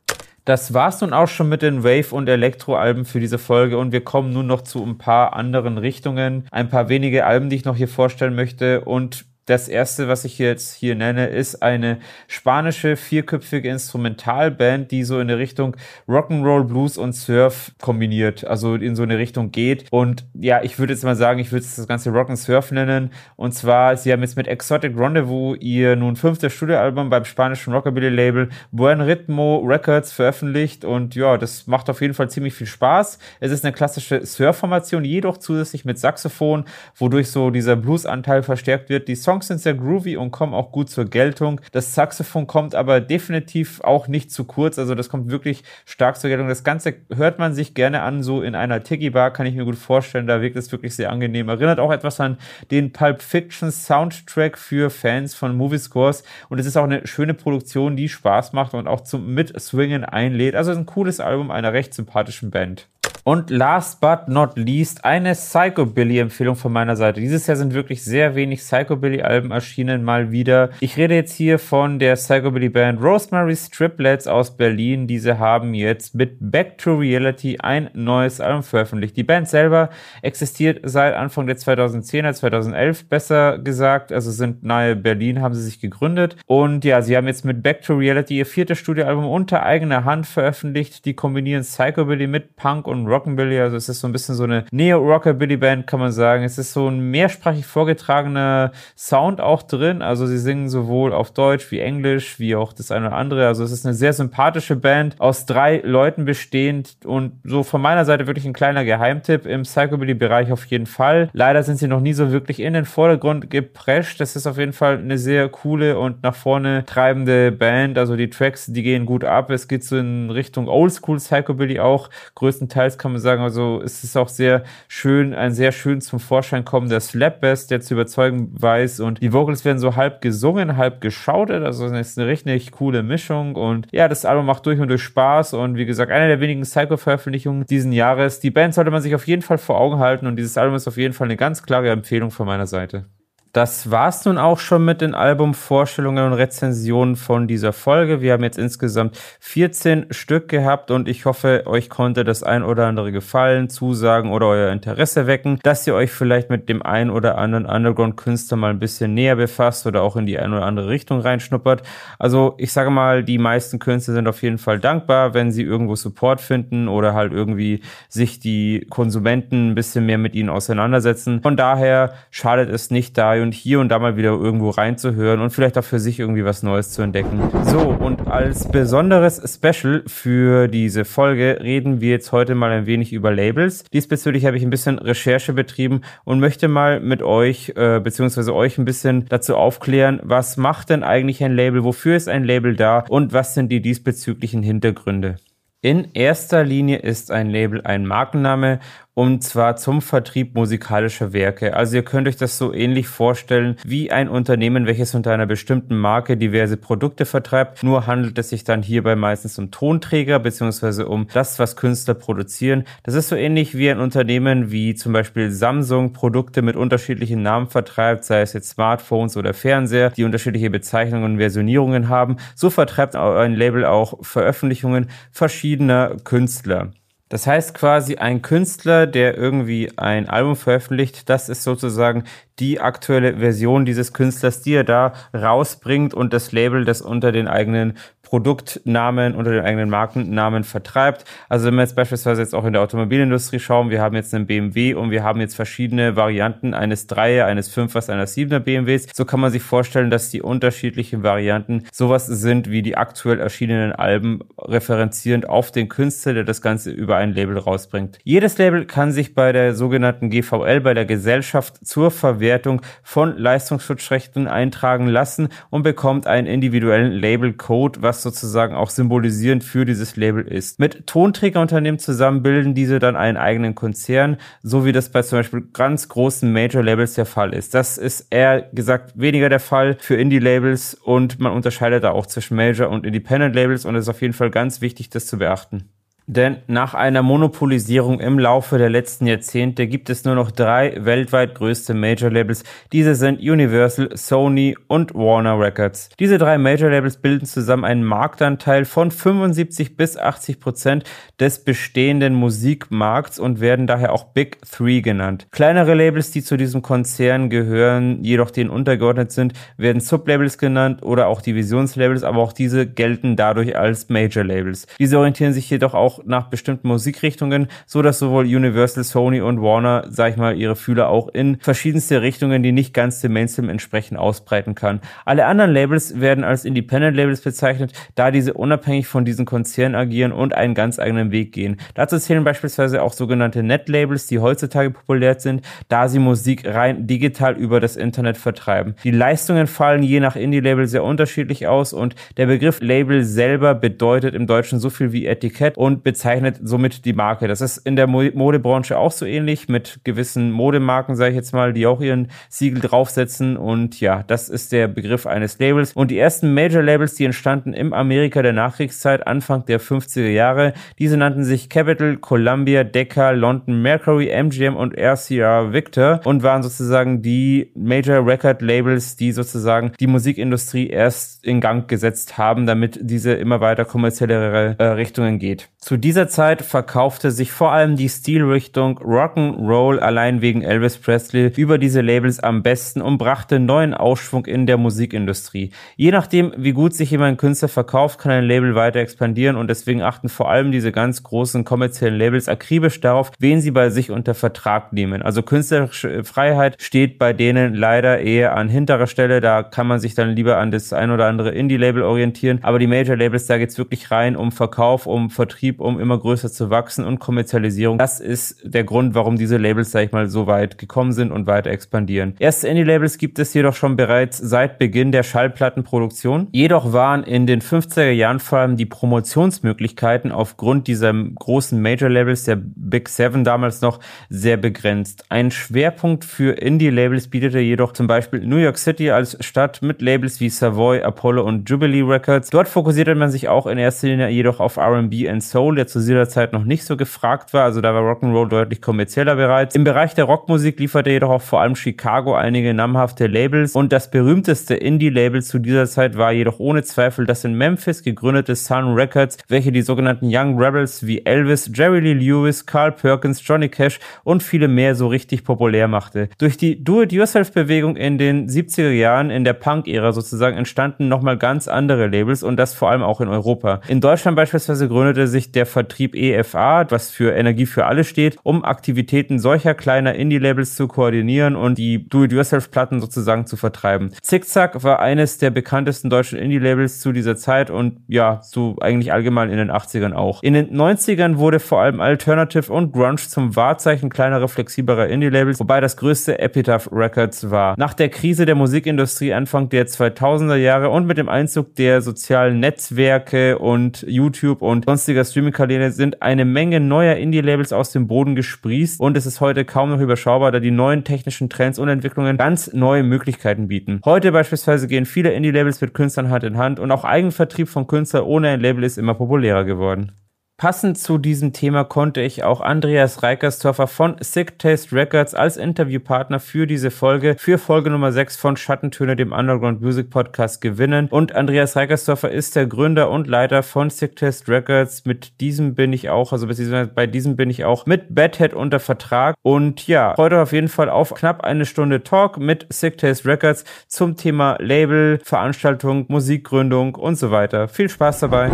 Das war's nun auch schon mit den Wave- und Elektro-Alben für diese Folge und wir kommen nun noch zu ein paar anderen Richtungen. Ein paar wenige Alben, die ich noch hier vorstellen möchte und das erste, was ich jetzt hier nenne, ist eine spanische vierköpfige Instrumentalband, die so in der Richtung Rock'n'Roll, Blues und Surf kombiniert, also in so eine Richtung geht. Und ja, ich würde jetzt mal sagen, ich würde das Ganze Rock nennen. Und zwar, sie haben jetzt mit Exotic Rendezvous ihr nun fünftes Studioalbum beim spanischen Rockabilly-Label Buen Ritmo Records veröffentlicht. Und ja, das macht auf jeden Fall ziemlich viel Spaß. Es ist eine klassische Surf-Formation, jedoch zusätzlich mit Saxophon, wodurch so dieser Blues-Anteil verstärkt wird. Die Songs Songs sind sehr groovy und kommen auch gut zur Geltung. Das Saxophon kommt aber definitiv auch nicht zu kurz. Also das kommt wirklich stark zur Geltung. Das Ganze hört man sich gerne an, so in einer Tiki-Bar, kann ich mir gut vorstellen. Da wirkt es wirklich sehr angenehm. Erinnert auch etwas an den Pulp Fiction Soundtrack für Fans von Movie Scores. Und es ist auch eine schöne Produktion, die Spaß macht und auch zum Mitswingen einlädt. Also ein cooles Album einer recht sympathischen Band. Und last but not least eine Psychobilly-Empfehlung von meiner Seite. Dieses Jahr sind wirklich sehr wenig Psychobilly-Alben erschienen, mal wieder. Ich rede jetzt hier von der Psychobilly-Band Rosemary's Triplets aus Berlin. Diese haben jetzt mit Back to Reality ein neues Album veröffentlicht. Die Band selber existiert seit Anfang der 2010er, 2011 besser gesagt. Also sind nahe Berlin, haben sie sich gegründet. Und ja, sie haben jetzt mit Back to Reality ihr viertes Studioalbum unter eigener Hand veröffentlicht. Die kombinieren Psychobilly mit Punk und Rockabilly. Also es ist so ein bisschen so eine Neo-Rockabilly-Band, kann man sagen. Es ist so ein mehrsprachig vorgetragener Sound auch drin. Also sie singen sowohl auf Deutsch wie Englisch, wie auch das eine oder andere. Also es ist eine sehr sympathische Band, aus drei Leuten bestehend und so von meiner Seite wirklich ein kleiner Geheimtipp im Psychobilly-Bereich auf jeden Fall. Leider sind sie noch nie so wirklich in den Vordergrund geprescht. Das ist auf jeden Fall eine sehr coole und nach vorne treibende Band. Also die Tracks, die gehen gut ab. Es geht so in Richtung Oldschool Psychobilly auch. Größtenteils kann man sagen. Also es ist auch sehr schön, ein sehr schön zum Vorschein kommender Slap-Bass, der zu überzeugen weiß. Und die Vocals werden so halb gesungen, halb geschautet. Also es ist eine richtig coole Mischung. Und ja, das Album macht durch und durch Spaß. Und wie gesagt, eine der wenigen Psycho-Veröffentlichungen diesen Jahres. Die Band sollte man sich auf jeden Fall vor Augen halten. Und dieses Album ist auf jeden Fall eine ganz klare Empfehlung von meiner Seite. Das war's nun auch schon mit den Albumvorstellungen und Rezensionen von dieser Folge. Wir haben jetzt insgesamt 14 Stück gehabt und ich hoffe, euch konnte das ein oder andere gefallen, zusagen oder euer Interesse wecken, dass ihr euch vielleicht mit dem ein oder anderen Underground-Künstler mal ein bisschen näher befasst oder auch in die eine oder andere Richtung reinschnuppert. Also ich sage mal, die meisten Künstler sind auf jeden Fall dankbar, wenn sie irgendwo Support finden oder halt irgendwie sich die Konsumenten ein bisschen mehr mit ihnen auseinandersetzen. Von daher schadet es nicht da und hier und da mal wieder irgendwo reinzuhören und vielleicht auch für sich irgendwie was Neues zu entdecken. So, und als besonderes Special für diese Folge reden wir jetzt heute mal ein wenig über Labels. Diesbezüglich habe ich ein bisschen Recherche betrieben und möchte mal mit euch äh, beziehungsweise euch ein bisschen dazu aufklären, was macht denn eigentlich ein Label, wofür ist ein Label da und was sind die diesbezüglichen Hintergründe. In erster Linie ist ein Label ein Markenname und zwar zum Vertrieb musikalischer Werke. Also ihr könnt euch das so ähnlich vorstellen wie ein Unternehmen, welches unter einer bestimmten Marke diverse Produkte vertreibt. Nur handelt es sich dann hierbei meistens um Tonträger beziehungsweise um das, was Künstler produzieren. Das ist so ähnlich wie ein Unternehmen wie zum Beispiel Samsung Produkte mit unterschiedlichen Namen vertreibt, sei es jetzt Smartphones oder Fernseher, die unterschiedliche Bezeichnungen und Versionierungen haben. So vertreibt ein Label auch Veröffentlichungen verschiedener Künstler. Das heißt quasi ein Künstler, der irgendwie ein Album veröffentlicht, das ist sozusagen die aktuelle Version dieses Künstlers, die er da rausbringt und das Label, das unter den eigenen Produktnamen, unter den eigenen Markennamen vertreibt. Also wenn wir jetzt beispielsweise jetzt auch in der Automobilindustrie schauen, wir haben jetzt einen BMW und wir haben jetzt verschiedene Varianten eines Dreier, eines Fünfers, eines Siebener BMWs. So kann man sich vorstellen, dass die unterschiedlichen Varianten sowas sind wie die aktuell erschienenen Alben referenzierend auf den Künstler, der das Ganze über ein Label rausbringt. Jedes Label kann sich bei der sogenannten GVL, bei der Gesellschaft zur Verwertung von Leistungsschutzrechten eintragen lassen und bekommt einen individuellen Labelcode, was sozusagen auch symbolisierend für dieses Label ist. Mit Tonträgerunternehmen zusammen bilden diese dann einen eigenen Konzern, so wie das bei zum Beispiel ganz großen Major-Labels der Fall ist. Das ist eher gesagt weniger der Fall für Indie-Labels und man unterscheidet da auch zwischen Major- und Independent-Labels und es ist auf jeden Fall ganz wichtig, das zu beachten. Denn nach einer Monopolisierung im Laufe der letzten Jahrzehnte gibt es nur noch drei weltweit größte Major-Labels. Diese sind Universal, Sony und Warner Records. Diese drei Major-Labels bilden zusammen einen Marktanteil von 75 bis 80 Prozent des bestehenden Musikmarkts und werden daher auch Big Three genannt. Kleinere Labels, die zu diesem Konzern gehören, jedoch denen untergeordnet sind, werden Sublabels genannt oder auch Divisionslabels, aber auch diese gelten dadurch als Major-Labels. Diese orientieren sich jedoch auch nach bestimmten Musikrichtungen, so dass sowohl Universal, Sony und Warner, sag ich mal, ihre Fühler auch in verschiedenste Richtungen, die nicht ganz dem Mainstream entsprechen, ausbreiten kann. Alle anderen Labels werden als Independent Labels bezeichnet, da diese unabhängig von diesen Konzernen agieren und einen ganz eigenen Weg gehen. Dazu zählen beispielsweise auch sogenannte Net-Labels, die heutzutage populär sind, da sie Musik rein digital über das Internet vertreiben. Die Leistungen fallen je nach Indie-Label sehr unterschiedlich aus und der Begriff Label selber bedeutet im Deutschen so viel wie Etikett und bezeichnet somit die Marke. Das ist in der Modebranche auch so ähnlich mit gewissen Modemarken, sage ich jetzt mal, die auch ihren Siegel draufsetzen. Und ja, das ist der Begriff eines Labels. Und die ersten Major-Labels, die entstanden im Amerika der Nachkriegszeit, Anfang der 50er Jahre, diese nannten sich Capital, Columbia, Decca, London Mercury, MGM und RCR Victor und waren sozusagen die Major Record Labels, die sozusagen die Musikindustrie erst in Gang gesetzt haben, damit diese immer weiter kommerziellere äh, Richtungen geht. Zu dieser Zeit verkaufte sich vor allem die Stilrichtung Rock'n'Roll allein wegen Elvis Presley über diese Labels am besten und brachte neuen Aufschwung in der Musikindustrie. Je nachdem, wie gut sich jemand Künstler verkauft, kann ein Label weiter expandieren und deswegen achten vor allem diese ganz großen kommerziellen Labels akribisch darauf, wen sie bei sich unter Vertrag nehmen. Also künstlerische Freiheit steht bei denen leider eher an hinterer Stelle. Da kann man sich dann lieber an das ein oder andere Indie-Label orientieren. Aber die Major-Labels, da geht's wirklich rein um Verkauf, um Vertrieb um immer größer zu wachsen und Kommerzialisierung. Das ist der Grund, warum diese Labels, sag ich mal, so weit gekommen sind und weiter expandieren. Erste Indie-Labels gibt es jedoch schon bereits seit Beginn der Schallplattenproduktion. Jedoch waren in den 50er Jahren vor allem die Promotionsmöglichkeiten aufgrund dieser großen Major-Labels, der Big Seven damals noch, sehr begrenzt. Ein Schwerpunkt für Indie-Labels bietete jedoch zum Beispiel New York City als Stadt mit Labels wie Savoy, Apollo und Jubilee Records. Dort fokussierte man sich auch in erster Linie jedoch auf R&B und Soul Soul, der zu dieser Zeit noch nicht so gefragt war. Also da war Rock'n'Roll deutlich kommerzieller bereits. Im Bereich der Rockmusik lieferte jedoch auch vor allem Chicago einige namhafte Labels und das berühmteste Indie-Label zu dieser Zeit war jedoch ohne Zweifel das in Memphis gegründete Sun Records, welche die sogenannten Young Rebels wie Elvis, Jerry Lee Lewis, Carl Perkins, Johnny Cash und viele mehr so richtig populär machte. Durch die Do-it-yourself-Bewegung in den 70er Jahren in der Punk-Ära sozusagen entstanden nochmal ganz andere Labels und das vor allem auch in Europa. In Deutschland beispielsweise gründete sich der Vertrieb EFA, was für Energie für alle steht, um Aktivitäten solcher kleiner Indie-Labels zu koordinieren und die Do-it-yourself-Platten sozusagen zu vertreiben. Zickzack war eines der bekanntesten deutschen Indie-Labels zu dieser Zeit und ja, so eigentlich allgemein in den 80ern auch. In den 90ern wurde vor allem Alternative und Grunge zum Wahrzeichen kleinerer, flexiblerer Indie-Labels, wobei das größte Epitaph Records war. Nach der Krise der Musikindustrie Anfang der 2000er Jahre und mit dem Einzug der sozialen Netzwerke und YouTube und sonstiger Streaming Streaming-Kanäle sind eine Menge neuer Indie-Labels aus dem Boden gesprießt und es ist heute kaum noch überschaubar, da die neuen technischen Trends und Entwicklungen ganz neue Möglichkeiten bieten. Heute beispielsweise gehen viele Indie-Labels mit Künstlern Hand in Hand und auch Eigenvertrieb von Künstlern ohne ein Label ist immer populärer geworden. Passend zu diesem Thema konnte ich auch Andreas Reikersdorfer von Sick Taste Records als Interviewpartner für diese Folge, für Folge Nummer 6 von Schattentöne, dem Underground Music Podcast gewinnen. Und Andreas Reikersdorfer ist der Gründer und Leiter von Sick Taste Records. Mit diesem bin ich auch, also beziehungsweise bei diesem bin ich auch mit Badhead unter Vertrag. Und ja, heute auf jeden Fall auf knapp eine Stunde Talk mit Sick Taste Records zum Thema Label, Veranstaltung, Musikgründung und so weiter. Viel Spaß dabei.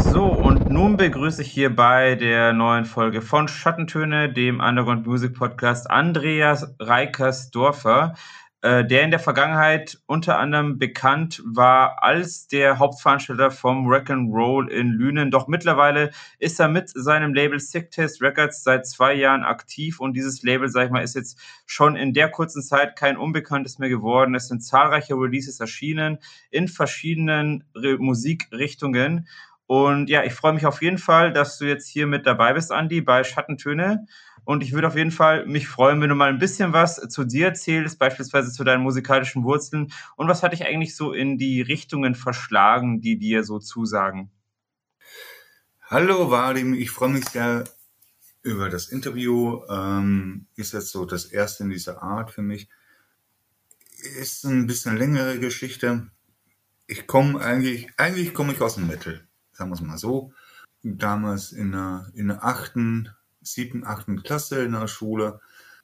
So, und nun begrüße ich hier bei der neuen Folge von Schattentöne, dem Underground Music Podcast, Andreas Reikersdorfer, äh, der in der Vergangenheit unter anderem bekannt war als der Hauptveranstalter vom Rock'n'Roll in Lünen. Doch mittlerweile ist er mit seinem Label Sick Taste Records seit zwei Jahren aktiv und dieses Label, sag ich mal, ist jetzt schon in der kurzen Zeit kein Unbekanntes mehr geworden. Es sind zahlreiche Releases erschienen in verschiedenen Re Musikrichtungen. Und ja, ich freue mich auf jeden Fall, dass du jetzt hier mit dabei bist, Andi, bei Schattentöne. Und ich würde auf jeden Fall mich freuen, wenn du mal ein bisschen was zu dir erzählst, beispielsweise zu deinen musikalischen Wurzeln. Und was hat dich eigentlich so in die Richtungen verschlagen, die dir so zusagen? Hallo Vadim, ich freue mich sehr über das Interview. Ähm, ist jetzt so das erste in dieser Art für mich. Ist ein bisschen längere Geschichte. Ich komme eigentlich, eigentlich komme ich aus dem Metal sagen wir es mal so, damals in der, in der achten, siebten, achten Klasse in der Schule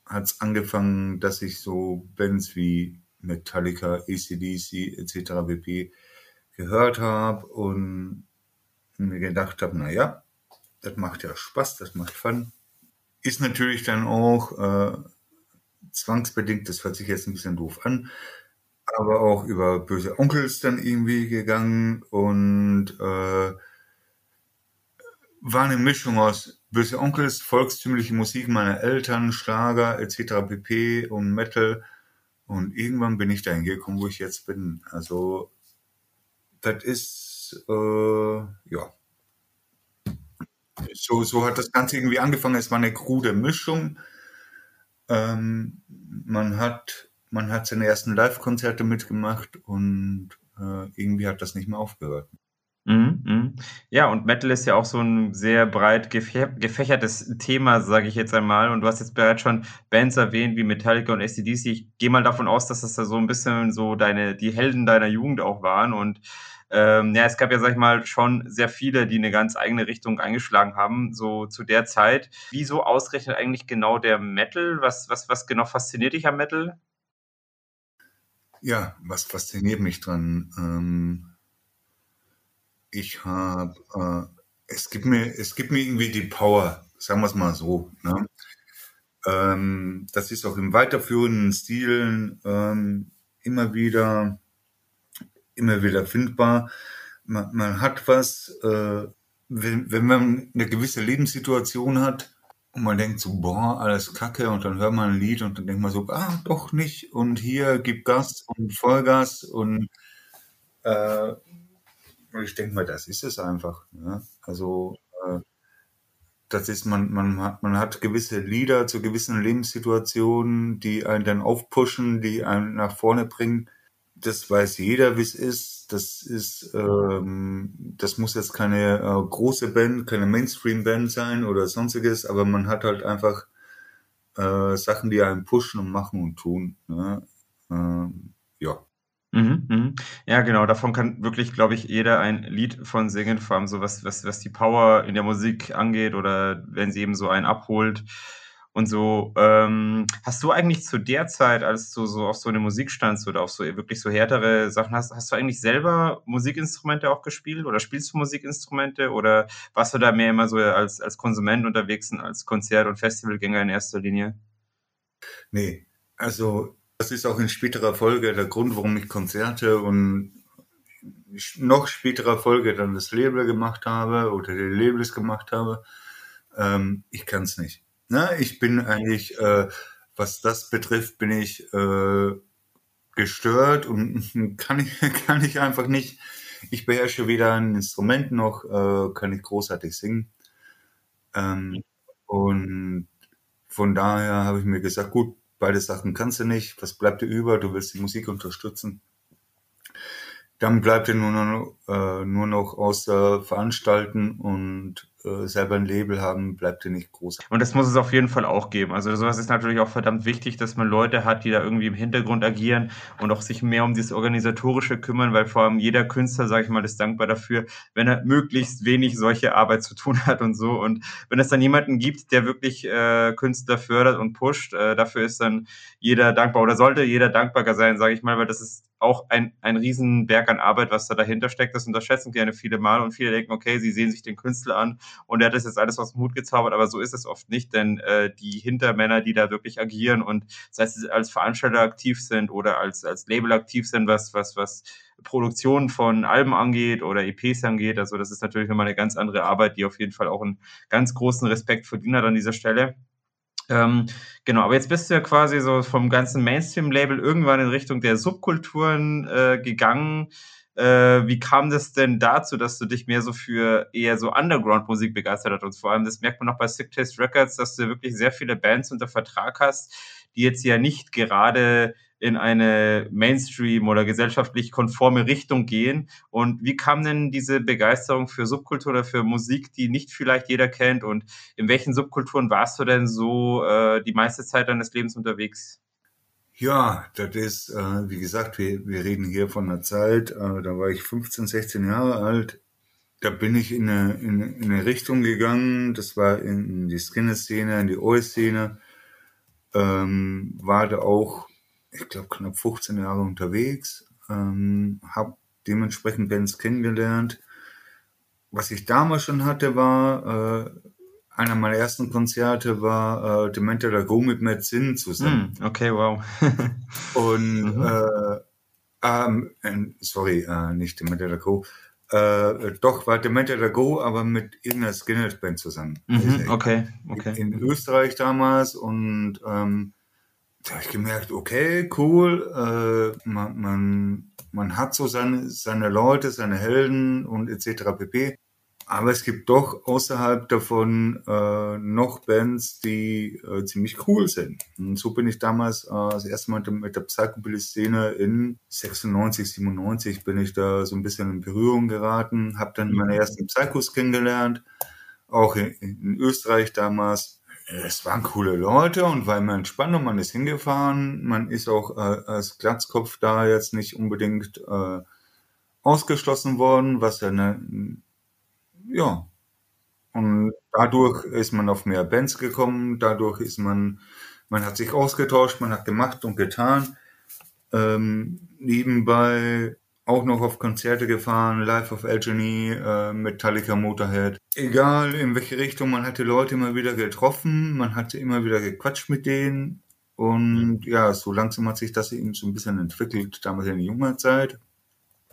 hat es angefangen, dass ich so Bands wie Metallica, ACDC etc. pp. gehört habe und mir gedacht habe, naja, das macht ja Spaß, das macht Fun. Ist natürlich dann auch äh, zwangsbedingt, das hört sich jetzt ein bisschen doof an, aber auch über böse Onkels dann irgendwie gegangen und äh, war eine Mischung aus böse Onkels, volkstümliche Musik meiner Eltern, Schlager etc. pp. und Metal und irgendwann bin ich dahin gekommen, wo ich jetzt bin. Also das ist äh, ja so, so hat das Ganze irgendwie angefangen. Es war eine krude Mischung. Ähm, man hat man hat seine ersten Live-Konzerte mitgemacht und äh, irgendwie hat das nicht mehr aufgehört. Mhm, mhm. Ja, und Metal ist ja auch so ein sehr breit gefä gefächertes Thema, sage ich jetzt einmal. Und du hast jetzt bereits schon Bands erwähnt wie Metallica und AC/DC. Ich gehe mal davon aus, dass das da so ein bisschen so deine die Helden deiner Jugend auch waren. Und ähm, ja, es gab ja, sag ich mal, schon sehr viele, die eine ganz eigene Richtung eingeschlagen haben, so zu der Zeit. Wieso ausrechnet eigentlich genau der Metal? Was, was, was genau fasziniert dich am Metal? Ja, was fasziniert mich dran? Ähm, ich habe, äh, es gibt mir, es gibt mir irgendwie die Power, sagen wir es mal so. Ne? Ähm, das ist auch im weiterführenden Stil ähm, immer wieder, immer wieder findbar. Man, man hat was, äh, wenn, wenn man eine gewisse Lebenssituation hat, und man denkt so, boah, alles kacke, und dann hört man ein Lied und dann denkt man so, ah, doch nicht, und hier gib Gas und Vollgas und äh, ich denke mal, das ist es einfach. Ne? Also äh, das ist, man, man, hat, man hat gewisse Lieder zu gewissen Lebenssituationen, die einen dann aufpushen, die einen nach vorne bringen. Das weiß jeder, wie es ist. Das ist, ähm, das muss jetzt keine äh, große Band, keine Mainstream-Band sein oder sonstiges, aber man hat halt einfach äh, Sachen, die einen pushen und machen und tun. Ne? Ähm, ja. Mhm, mhm. Ja, genau, davon kann wirklich, glaube ich, jeder ein Lied von singen, vor allem so was, was, was die Power in der Musik angeht oder wenn sie eben so einen abholt und so. Ähm, hast du eigentlich zu der Zeit, als du so auf so eine Musik standst oder auf so wirklich so härtere Sachen hast, hast du eigentlich selber Musikinstrumente auch gespielt oder spielst du Musikinstrumente oder warst du da mehr immer so als, als Konsument unterwegs und als Konzert- und Festivalgänger in erster Linie? Nee, also das ist auch in späterer Folge der Grund, warum ich Konzerte und noch späterer Folge dann das Label gemacht habe oder die Labels gemacht habe. Ähm, ich kann es nicht. Na, ich bin eigentlich, äh, was das betrifft, bin ich äh, gestört und [laughs] kann ich, kann ich einfach nicht. Ich beherrsche weder ein Instrument noch äh, kann ich großartig singen. Ähm, und von daher habe ich mir gesagt, gut, Beide Sachen kannst du nicht. Was bleibt dir über? Du willst die Musik unterstützen. Dann bleibt dir nur noch, äh, nur noch außer veranstalten und äh, selber ein Label haben, bleibt dir nicht groß. Und das muss es auf jeden Fall auch geben. Also sowas ist natürlich auch verdammt wichtig, dass man Leute hat, die da irgendwie im Hintergrund agieren und auch sich mehr um dieses Organisatorische kümmern, weil vor allem jeder Künstler, sage ich mal, ist dankbar dafür, wenn er möglichst wenig solche Arbeit zu tun hat und so. Und wenn es dann jemanden gibt, der wirklich äh, Künstler fördert und pusht, äh, dafür ist dann jeder dankbar oder sollte jeder dankbarer sein, sage ich mal, weil das ist auch ein, ein Riesenberg an Arbeit, was da dahinter steckt. Das unterschätzen gerne viele mal und viele denken, okay, sie sehen sich den Künstler an und er hat das jetzt alles aus dem Hut gezaubert, aber so ist es oft nicht, denn äh, die Hintermänner, die da wirklich agieren und sei es als Veranstalter aktiv sind oder als, als Label aktiv sind, was, was, was Produktion von Alben angeht oder EPs angeht, also das ist natürlich nochmal eine ganz andere Arbeit, die auf jeden Fall auch einen ganz großen Respekt verdient hat an dieser Stelle. Ähm, genau, aber jetzt bist du ja quasi so vom ganzen Mainstream-Label irgendwann in Richtung der Subkulturen äh, gegangen. Äh, wie kam das denn dazu, dass du dich mehr so für eher so Underground-Musik begeistert hast? Und vor allem, das merkt man auch bei Sick Taste Records, dass du wirklich sehr viele Bands unter Vertrag hast, die jetzt ja nicht gerade in eine Mainstream oder gesellschaftlich konforme Richtung gehen. Und wie kam denn diese Begeisterung für Subkultur oder für Musik, die nicht vielleicht jeder kennt? Und in welchen Subkulturen warst du denn so äh, die meiste Zeit deines Lebens unterwegs? Ja, das ist, äh, wie gesagt, wir, wir reden hier von einer Zeit, äh, da war ich 15, 16 Jahre alt. Da bin ich in eine, in, in eine Richtung gegangen, das war in die Skinner-Szene, in die Oi-Szene. Ähm, war da auch ich glaube, knapp 15 Jahre unterwegs, ähm, habe dementsprechend Bands kennengelernt. Was ich damals schon hatte, war, äh, einer meiner ersten Konzerte war äh, Dementor da Go mit Matt Zinn zusammen. Mm, okay, wow. [laughs] Und, mhm. äh, ähm, äh, sorry, äh, nicht Dementor da Go, äh, doch, war Dementor da Go, aber mit irgendeiner Skinhead-Band zusammen. Mhm, okay, okay. In, in Österreich damals und ähm, da habe ich gemerkt, okay, cool, äh, man, man, man hat so seine, seine Leute, seine Helden und etc. pp. Aber es gibt doch außerhalb davon äh, noch Bands, die äh, ziemlich cool sind. Und so bin ich damals äh, das erste Mal mit der Psychobilly-Szene in 96, 97 bin ich da so ein bisschen in Berührung geraten, habe dann meine ersten Psychos kennengelernt, auch in, in Österreich damals es waren coole Leute und war immer entspannt und man ist hingefahren. Man ist auch äh, als Glatzkopf da jetzt nicht unbedingt äh, ausgeschlossen worden, was ja ne, ja. Und dadurch ist man auf mehr Bands gekommen, dadurch ist man, man hat sich ausgetauscht, man hat gemacht und getan. Ähm, nebenbei auch noch auf Konzerte gefahren, Live of Alchemy, äh, Metallica, Motorhead. Egal in welche Richtung, man hatte Leute immer wieder getroffen, man hatte immer wieder gequatscht mit denen. Und ja, so langsam hat sich das eben so ein bisschen entwickelt, damals in junger Zeit.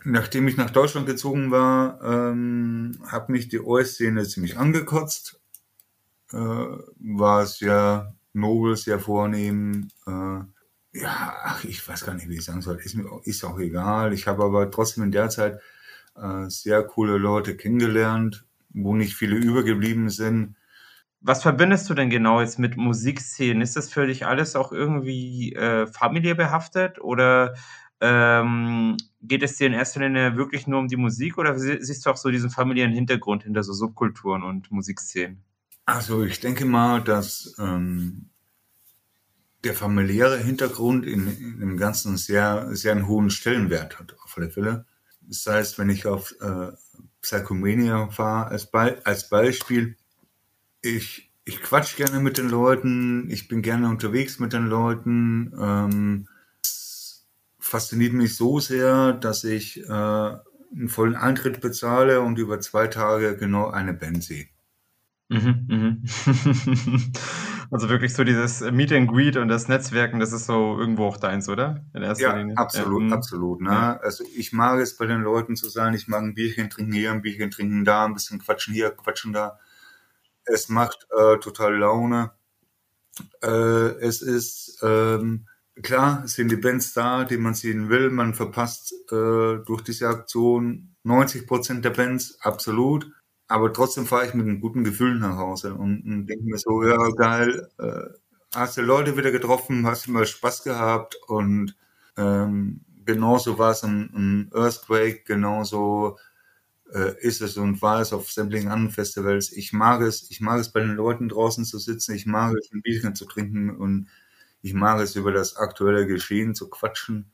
Nachdem ich nach Deutschland gezogen war, ähm, hat mich die OS-Szene ziemlich angekotzt. Äh, war sehr nobel, sehr vornehm. Äh, ja, ach, ich weiß gar nicht, wie ich sagen soll. Ist mir ist auch egal. Ich habe aber trotzdem in der Zeit äh, sehr coole Leute kennengelernt, wo nicht viele übergeblieben sind. Was verbindest du denn genau jetzt mit Musikszenen? Ist das für dich alles auch irgendwie äh, familiär behaftet oder ähm, geht es dir in erster Linie wirklich nur um die Musik oder siehst du auch so diesen familiären Hintergrund hinter so Subkulturen und Musikszenen? Also ich denke mal, dass ähm, der familiäre Hintergrund in, in dem Ganzen sehr, sehr einen hohen Stellenwert hat, auf alle Fälle. Das heißt, wenn ich auf äh, Psychomania fahre, als, Be als Beispiel, ich, ich quatsch gerne mit den Leuten, ich bin gerne unterwegs mit den Leuten. Ähm, fasziniert mich so sehr, dass ich äh, einen vollen Eintritt bezahle und über zwei Tage genau eine Band sehe. Mhm, mhm. [laughs] Also wirklich so dieses Meet and Greet und das Netzwerken, das ist so irgendwo auch deins, oder? In erster ja, Linie. absolut. Mhm. absolut. Ne? Ja. Also ich mag es bei den Leuten zu sein, ich mag ein Bierchen trinken hier, ein Bierchen trinken da, ein bisschen quatschen hier, quatschen da. Es macht äh, total Laune. Äh, es ist ähm, klar, es sind die Bands da, die man sehen will. Man verpasst äh, durch diese Aktion 90 Prozent der Bands, absolut aber trotzdem fahre ich mit einem guten Gefühl nach Hause und, und denke mir so, ja geil, äh, hast du Leute wieder getroffen, hast du mal Spaß gehabt und ähm, genauso war es ein, ein Earthquake, genauso äh, ist es und war es auf sämtlichen anderen Festivals. Ich mag es, ich mag es bei den Leuten draußen zu sitzen, ich mag es ein Bierchen zu trinken und ich mag es über das aktuelle Geschehen zu quatschen.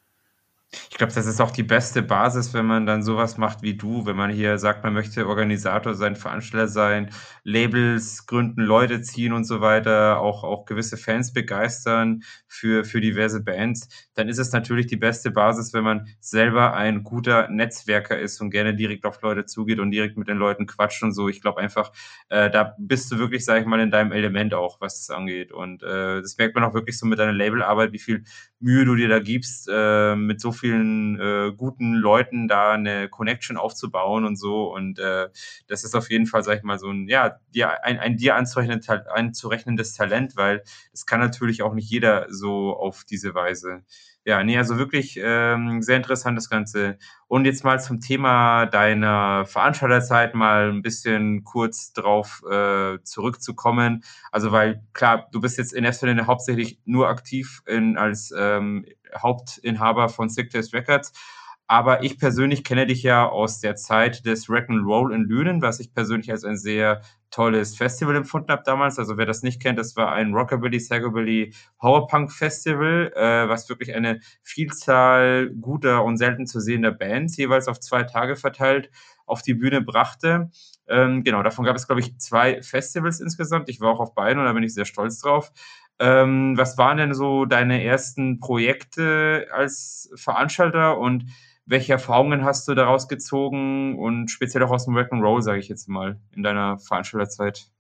Ich glaube, das ist auch die beste Basis, wenn man dann sowas macht wie du, wenn man hier sagt, man möchte Organisator sein, Veranstalter sein, Labels gründen, Leute ziehen und so weiter, auch, auch gewisse Fans begeistern für, für diverse Bands, dann ist es natürlich die beste Basis, wenn man selber ein guter Netzwerker ist und gerne direkt auf Leute zugeht und direkt mit den Leuten quatscht und so. Ich glaube einfach, äh, da bist du wirklich, sag ich mal, in deinem Element auch, was das angeht. Und äh, das merkt man auch wirklich so mit deiner Labelarbeit, wie viel Mühe du dir da gibst, äh, mit so vielen äh, guten Leuten da eine Connection aufzubauen und so. Und äh, das ist auf jeden Fall, sag ich mal, so ein, ja, dir, ein, ein dir anzurechnendes Talent, weil das kann natürlich auch nicht jeder so auf diese Weise. Ja, nee, also wirklich ähm, sehr interessant das Ganze. Und jetzt mal zum Thema deiner Veranstalterzeit mal ein bisschen kurz drauf äh, zurückzukommen. Also weil klar, du bist jetzt in erster Linie hauptsächlich nur aktiv in, als ähm, Hauptinhaber von Sick Test Records. Aber ich persönlich kenne dich ja aus der Zeit des Rock'n'Roll in Lünen, was ich persönlich als ein sehr tolles Festival empfunden habe damals. Also wer das nicht kennt, das war ein Rockabilly, Sagabilly, Powerpunk Festival, äh, was wirklich eine Vielzahl guter und selten zu sehender Bands jeweils auf zwei Tage verteilt auf die Bühne brachte. Ähm, genau, davon gab es, glaube ich, zwei Festivals insgesamt. Ich war auch auf beiden und da bin ich sehr stolz drauf. Ähm, was waren denn so deine ersten Projekte als Veranstalter und welche Erfahrungen hast du daraus gezogen und speziell auch aus dem Rock'n'Roll, sage ich jetzt mal, in deiner Veranstalterzeit?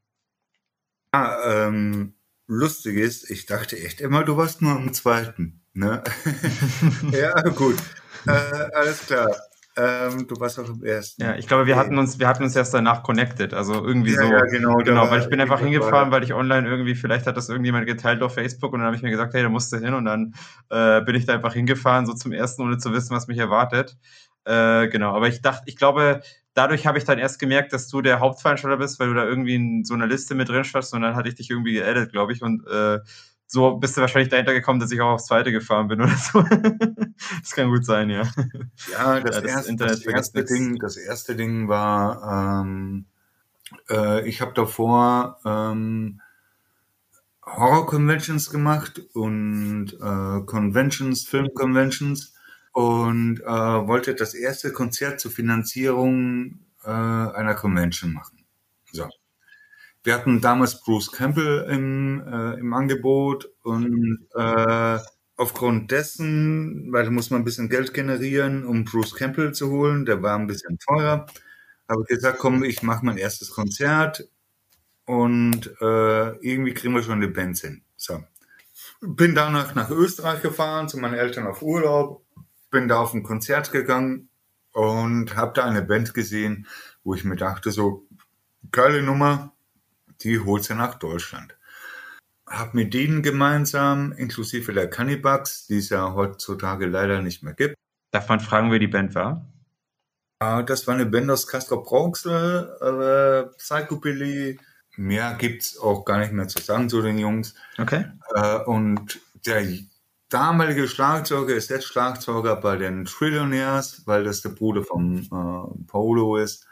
Ah, ähm, lustig ist, ich dachte echt immer, du warst nur am zweiten. Ne? [laughs] ja, gut. Äh, alles klar. Ähm, du warst auch im ersten. Ja, ich glaube, wir hatten uns, wir hatten uns erst danach connected. Also irgendwie ja, so. Ja, genau, genau, weil ich bin einfach hingefahren, weil ich online irgendwie, vielleicht hat das irgendjemand geteilt auf Facebook und dann habe ich mir gesagt, hey, da musst du hin und dann äh, bin ich da einfach hingefahren, so zum ersten, ohne zu wissen, was mich erwartet. Äh, genau, aber ich dachte, ich glaube, dadurch habe ich dann erst gemerkt, dass du der Hauptveranstalter bist, weil du da irgendwie in so einer Liste mit drin standst und dann hatte ich dich irgendwie geaddet, glaube ich, und äh, so bist du wahrscheinlich dahinter gekommen, dass ich auch aufs zweite gefahren bin oder so. [laughs] das kann gut sein, ja. Ja, das, ja, das, erste, das erste Ding, das erste Ding war, ähm, äh, ich habe davor ähm, Horror-Conventions gemacht und äh, Conventions, Film-Conventions und äh, wollte das erste Konzert zur Finanzierung äh, einer Convention machen. So. Wir hatten damals Bruce Campbell im, äh, im Angebot und äh, aufgrund dessen, weil da muss man ein bisschen Geld generieren, um Bruce Campbell zu holen, der war ein bisschen teurer, habe ich gesagt, komm, ich mache mein erstes Konzert und äh, irgendwie kriegen wir schon die Bands hin. So. Bin danach nach Österreich gefahren, zu meinen Eltern auf Urlaub, bin da auf ein Konzert gegangen und habe da eine Band gesehen, wo ich mir dachte, so, geile Nummer, die holt sie nach Deutschland. Hab mit denen gemeinsam, inklusive der Cannibugs, die es ja heutzutage leider nicht mehr gibt. Darf man fragen, wer die Band war? Das war eine Band aus Castro Brauxel, äh, Psychobilly. Mehr gibt's auch gar nicht mehr zu sagen zu den Jungs. Okay. Äh, und der damalige Schlagzeuger ist jetzt Schlagzeuger bei den Trillionaires, weil das der Bruder von äh, Polo ist.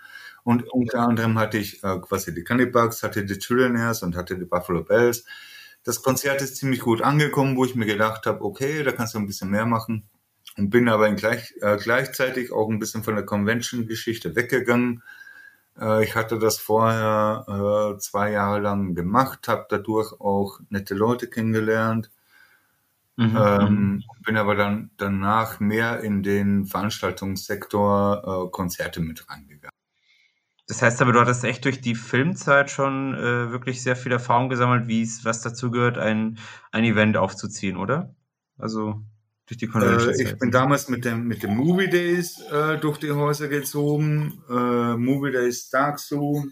Und unter anderem hatte ich äh, quasi die Candybugs, hatte die Trillionaires und hatte die Buffalo Bells. Das Konzert ist ziemlich gut angekommen, wo ich mir gedacht habe, okay, da kannst du ein bisschen mehr machen. Und bin aber gleich, äh, gleichzeitig auch ein bisschen von der Convention-Geschichte weggegangen. Äh, ich hatte das vorher äh, zwei Jahre lang gemacht, habe dadurch auch nette Leute kennengelernt. Mhm, ähm, mhm. bin aber dann danach mehr in den Veranstaltungssektor äh, Konzerte mit reingegangen. Das heißt aber, du hattest echt durch die Filmzeit schon äh, wirklich sehr viel Erfahrung gesammelt, wie es, was dazu gehört, ein, ein Event aufzuziehen, oder? Also durch die Convention. Äh, ich bin damals mit dem, mit dem Movie Days äh, durch die Häuser gezogen. Äh, Movie Days Dark Zoo.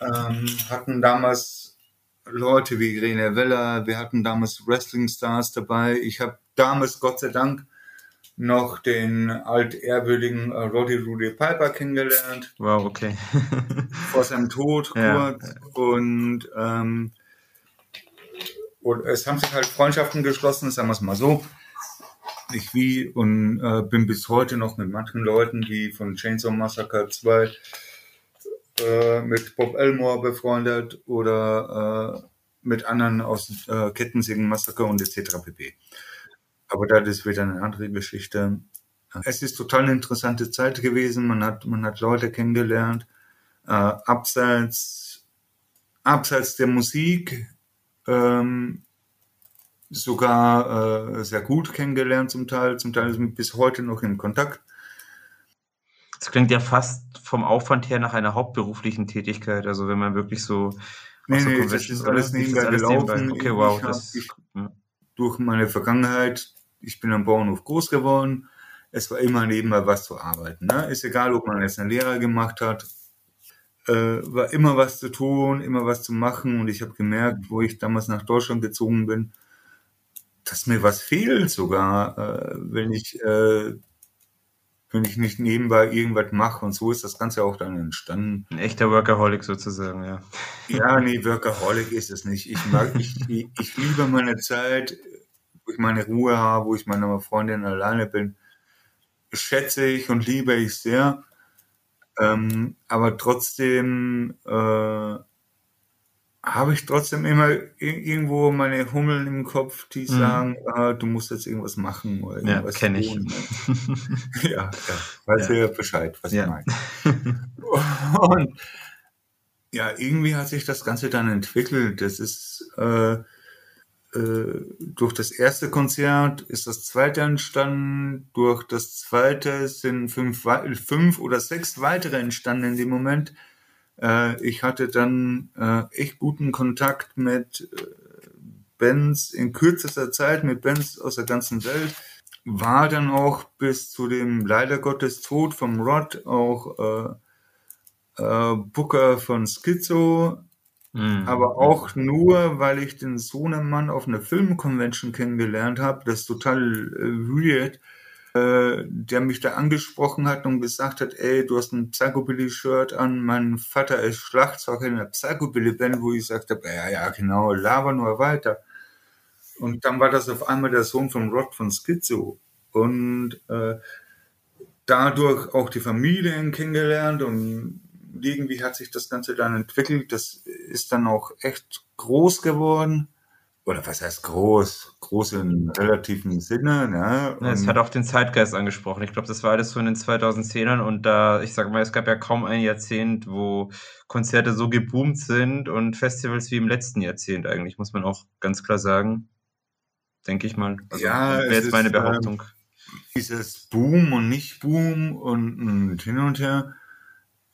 Ähm, hatten damals Leute wie Irene Weller, wir hatten damals Wrestling Stars dabei. Ich habe damals, Gott sei Dank, noch den altehrwürdigen äh, Roddy Rudy Piper kennengelernt. Wow, okay. [laughs] vor seinem Tod ja. kurz. Und, ähm, und es haben sich halt Freundschaften geschlossen, sagen wir es mal so. nicht wie und äh, bin bis heute noch mit manchen Leuten, die von Chainsaw Massacre 2 äh, mit Bob Elmore befreundet oder äh, mit anderen aus äh, Kettensägen Massaker und etc. pp. Aber das ist wieder eine andere Geschichte. Es ist total eine interessante Zeit gewesen. Man hat, man hat Leute kennengelernt, äh, abseits, abseits der Musik, ähm, sogar äh, sehr gut kennengelernt zum Teil. Zum Teil sind bis heute noch in Kontakt. Das klingt ja fast vom Aufwand her nach einer hauptberuflichen Tätigkeit. Also wenn man wirklich so Nee, so nee, das ist alles nebenbei gelaufen. Okay, wow. Ich das, ich, ja. Durch meine Vergangenheit, ich bin am Bauernhof groß geworden, es war immer nebenbei was zu arbeiten. Ne? Ist egal, ob man jetzt eine Lehre gemacht hat, äh, war immer was zu tun, immer was zu machen. Und ich habe gemerkt, wo ich damals nach Deutschland gezogen bin, dass mir was fehlt sogar, äh, wenn ich äh, wenn ich nicht nebenbei irgendwas mache. Und so ist das Ganze auch dann entstanden. Ein echter Workaholic sozusagen, ja. Ja, nee, Workaholic ist es nicht. Ich mag, ich, ich liebe meine Zeit, wo ich meine Ruhe habe, wo ich mit meiner Freundin alleine bin. Schätze ich und liebe ich sehr. Ähm, aber trotzdem äh, habe ich trotzdem immer irgendwo meine Hummeln im Kopf, die mhm. sagen, ah, du musst jetzt irgendwas machen oder irgendwas ja, kenne ich. [laughs] ja, ja, weiß ja. ja Bescheid, was ja. ich meine. Und ja, irgendwie hat sich das Ganze dann entwickelt. Das ist äh, äh, durch das erste Konzert ist das zweite entstanden. Durch das zweite sind fünf, fünf oder sechs weitere entstanden in dem Moment. Äh, ich hatte dann äh, echt guten Kontakt mit äh, Bands in kürzester Zeit, mit Bands aus der ganzen Welt. War dann auch bis zu dem leider Gottes Tod vom Rod auch äh, Booker von Schizo, mhm. aber auch nur, weil ich den Sohnemann auf einer Filmconvention kennengelernt habe. Das ist total äh, weird äh, der mich da angesprochen hat und gesagt hat, ey, du hast ein Psychobilly-Shirt an, mein Vater ist Schlagzeuger in der Psychobilly-Band, wo ich sagte, ja, ja, genau, laber nur weiter. Und dann war das auf einmal der Sohn von Rod von Schizo. Und äh, dadurch auch die Familien kennengelernt und irgendwie hat sich das Ganze dann entwickelt. Das ist dann auch echt groß geworden oder was heißt groß? Groß im relativen Sinne. Ne? Ja, es hat auch den Zeitgeist angesprochen. Ich glaube, das war alles so in den 2010ern und da, ich sage mal, es gab ja kaum ein Jahrzehnt, wo Konzerte so geboomt sind und Festivals wie im letzten Jahrzehnt eigentlich, muss man auch ganz klar sagen. Denke ich mal. Also, ja, wäre jetzt meine ähm, Behauptung. Ähm, dieses Boom und nicht Boom und, und hin und her.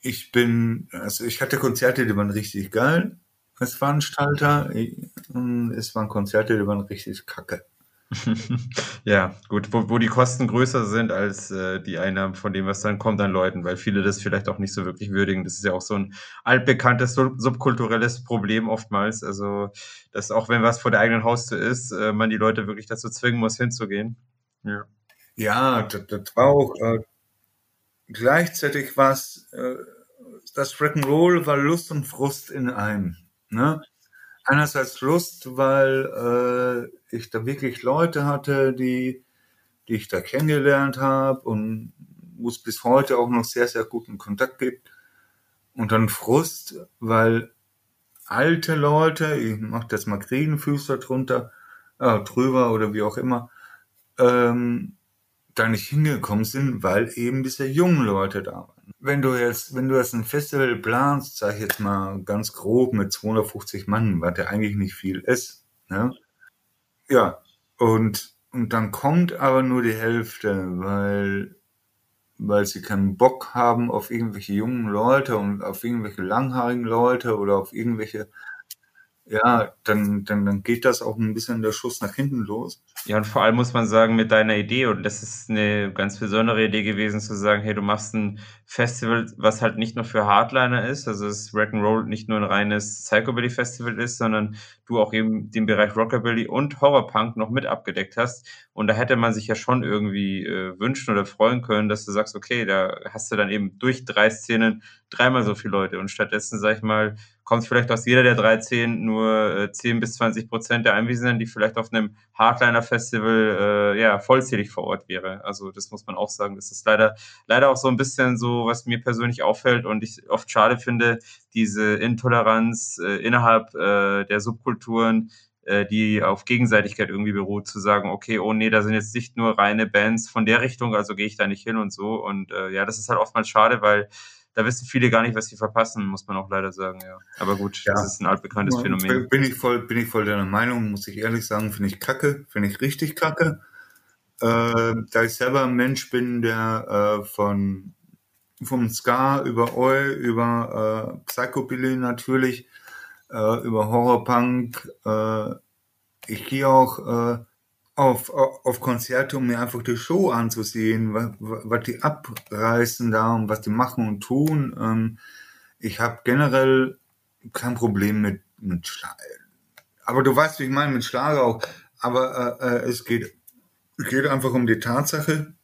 Ich bin, also ich hatte Konzerte, die waren richtig geil als Veranstalter. Es waren Konzerte, die waren richtig kacke. [laughs] ja, gut, wo, wo die Kosten größer sind als äh, die Einnahmen von dem, was dann kommt an Leuten, weil viele das vielleicht auch nicht so wirklich würdigen. Das ist ja auch so ein altbekanntes sub subkulturelles Problem oftmals. Also, dass auch wenn was vor der eigenen Haustür ist, äh, man die Leute wirklich dazu zwingen muss, hinzugehen. Ja, ja das, das war auch äh, gleichzeitig was, äh, das Rock'n'Roll war Lust und Frust in einem. Ne? Einerseits Lust, weil äh, ich da wirklich Leute hatte, die, die ich da kennengelernt habe und wo es bis heute auch noch sehr, sehr guten Kontakt gibt. Und dann Frust, weil alte Leute, ich mache das mal Kriegenfüßer drunter, äh, drüber oder wie auch immer, ähm, da nicht hingekommen sind, weil eben diese jungen Leute da waren. Wenn du jetzt, wenn du jetzt ein Festival planst, sag ich jetzt mal ganz grob mit 250 Mann, was ja eigentlich nicht viel ist, ne? Ja, und, und dann kommt aber nur die Hälfte, weil, weil sie keinen Bock haben auf irgendwelche jungen Leute und auf irgendwelche langhaarigen Leute oder auf irgendwelche ja, dann, dann, dann geht das auch ein bisschen der Schuss nach hinten los. Ja, und vor allem muss man sagen, mit deiner Idee, und das ist eine ganz besondere Idee gewesen, zu sagen, hey, du machst ein Festival, was halt nicht nur für Hardliner ist, also das Rock'n'Roll nicht nur ein reines Psychobilly Festival ist, sondern du auch eben den Bereich Rockabilly und Horrorpunk noch mit abgedeckt hast. Und da hätte man sich ja schon irgendwie äh, wünschen oder freuen können, dass du sagst, okay, da hast du dann eben durch drei Szenen dreimal so viele Leute. Und stattdessen, sag ich mal, kommt vielleicht aus jeder der 13 nur äh, 10 bis 20 Prozent der Anwesenden, die vielleicht auf einem Hardliner-Festival äh, ja, vollzählig vor Ort wäre. Also das muss man auch sagen. Das ist leider, leider auch so ein bisschen so, was mir persönlich auffällt und ich oft schade finde, diese Intoleranz äh, innerhalb äh, der Subkulturen, äh, die auf Gegenseitigkeit irgendwie beruht, zu sagen, okay, oh nee, da sind jetzt nicht nur reine Bands von der Richtung, also gehe ich da nicht hin und so. Und äh, ja, das ist halt oftmals schade, weil da wissen viele gar nicht, was sie verpassen, muss man auch leider sagen, ja. Aber gut, ja. das ist ein altbekanntes Phänomen. Bin ich voll, bin ich voll deiner Meinung, muss ich ehrlich sagen, finde ich kacke, finde ich richtig kacke. Äh, da ich selber ein Mensch bin, der äh, von vom Ska über Oi, über äh, Psychobilly natürlich, äh, über Horrorpunk, äh, ich gehe auch äh, auf, auf Konzerte, um mir einfach die Show anzusehen, was, die abreißen da und was die machen und tun. Ähm, ich habe generell kein Problem mit, mit Schlager. Aber du weißt, wie ich meine, mit Schlager auch. Aber äh, äh, es geht, geht einfach um die Tatsache,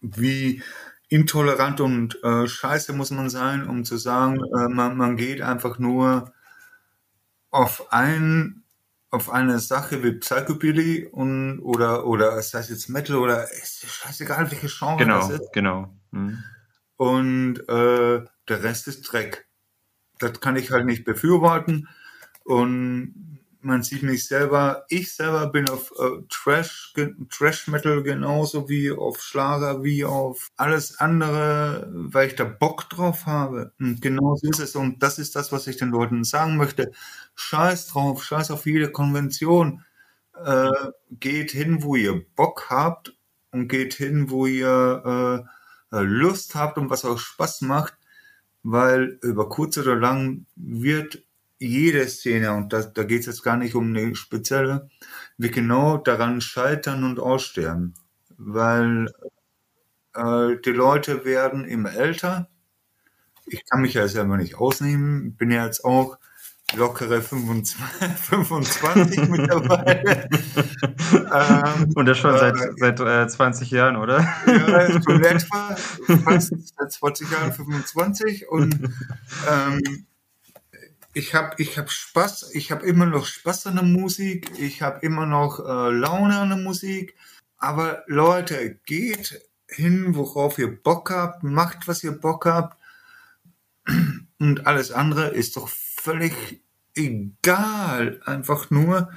wie intolerant und äh, scheiße muss man sein, um zu sagen, äh, man, man geht einfach nur auf ein auf eine Sache wie Psychobilly und oder oder es heißt jetzt Metal oder ist scheißegal welche Genre genau, das ist. Genau, genau. Und äh, der Rest ist Dreck. Das kann ich halt nicht befürworten und man sieht mich selber, ich selber bin auf äh, Trash, Trash Metal genauso wie auf Schlager, wie auf alles andere, weil ich da Bock drauf habe. Und genau so ist es. Und das ist das, was ich den Leuten sagen möchte. Scheiß drauf, scheiß auf jede Konvention. Äh, geht hin, wo ihr Bock habt und geht hin, wo ihr äh, äh Lust habt und was euch Spaß macht, weil über kurz oder lang wird jede Szene, und da, da geht es jetzt gar nicht um eine spezielle, wir genau daran scheitern und aussterben. Weil äh, die Leute werden immer älter. Ich kann mich ja selber nicht ausnehmen, bin ja jetzt auch lockere 25, 25 [laughs] mittlerweile. ähm, und das schon seit, äh, seit äh, 20 Jahren, oder? ja, [laughs] so etwa, fast seit 20 Jahren 25 und ähm, ich habe ich hab Spaß, ich habe immer noch Spaß an der Musik, ich habe immer noch äh, Laune an der Musik. Aber Leute, geht hin, worauf ihr Bock habt, macht, was ihr Bock habt. Und alles andere ist doch völlig egal. Einfach nur,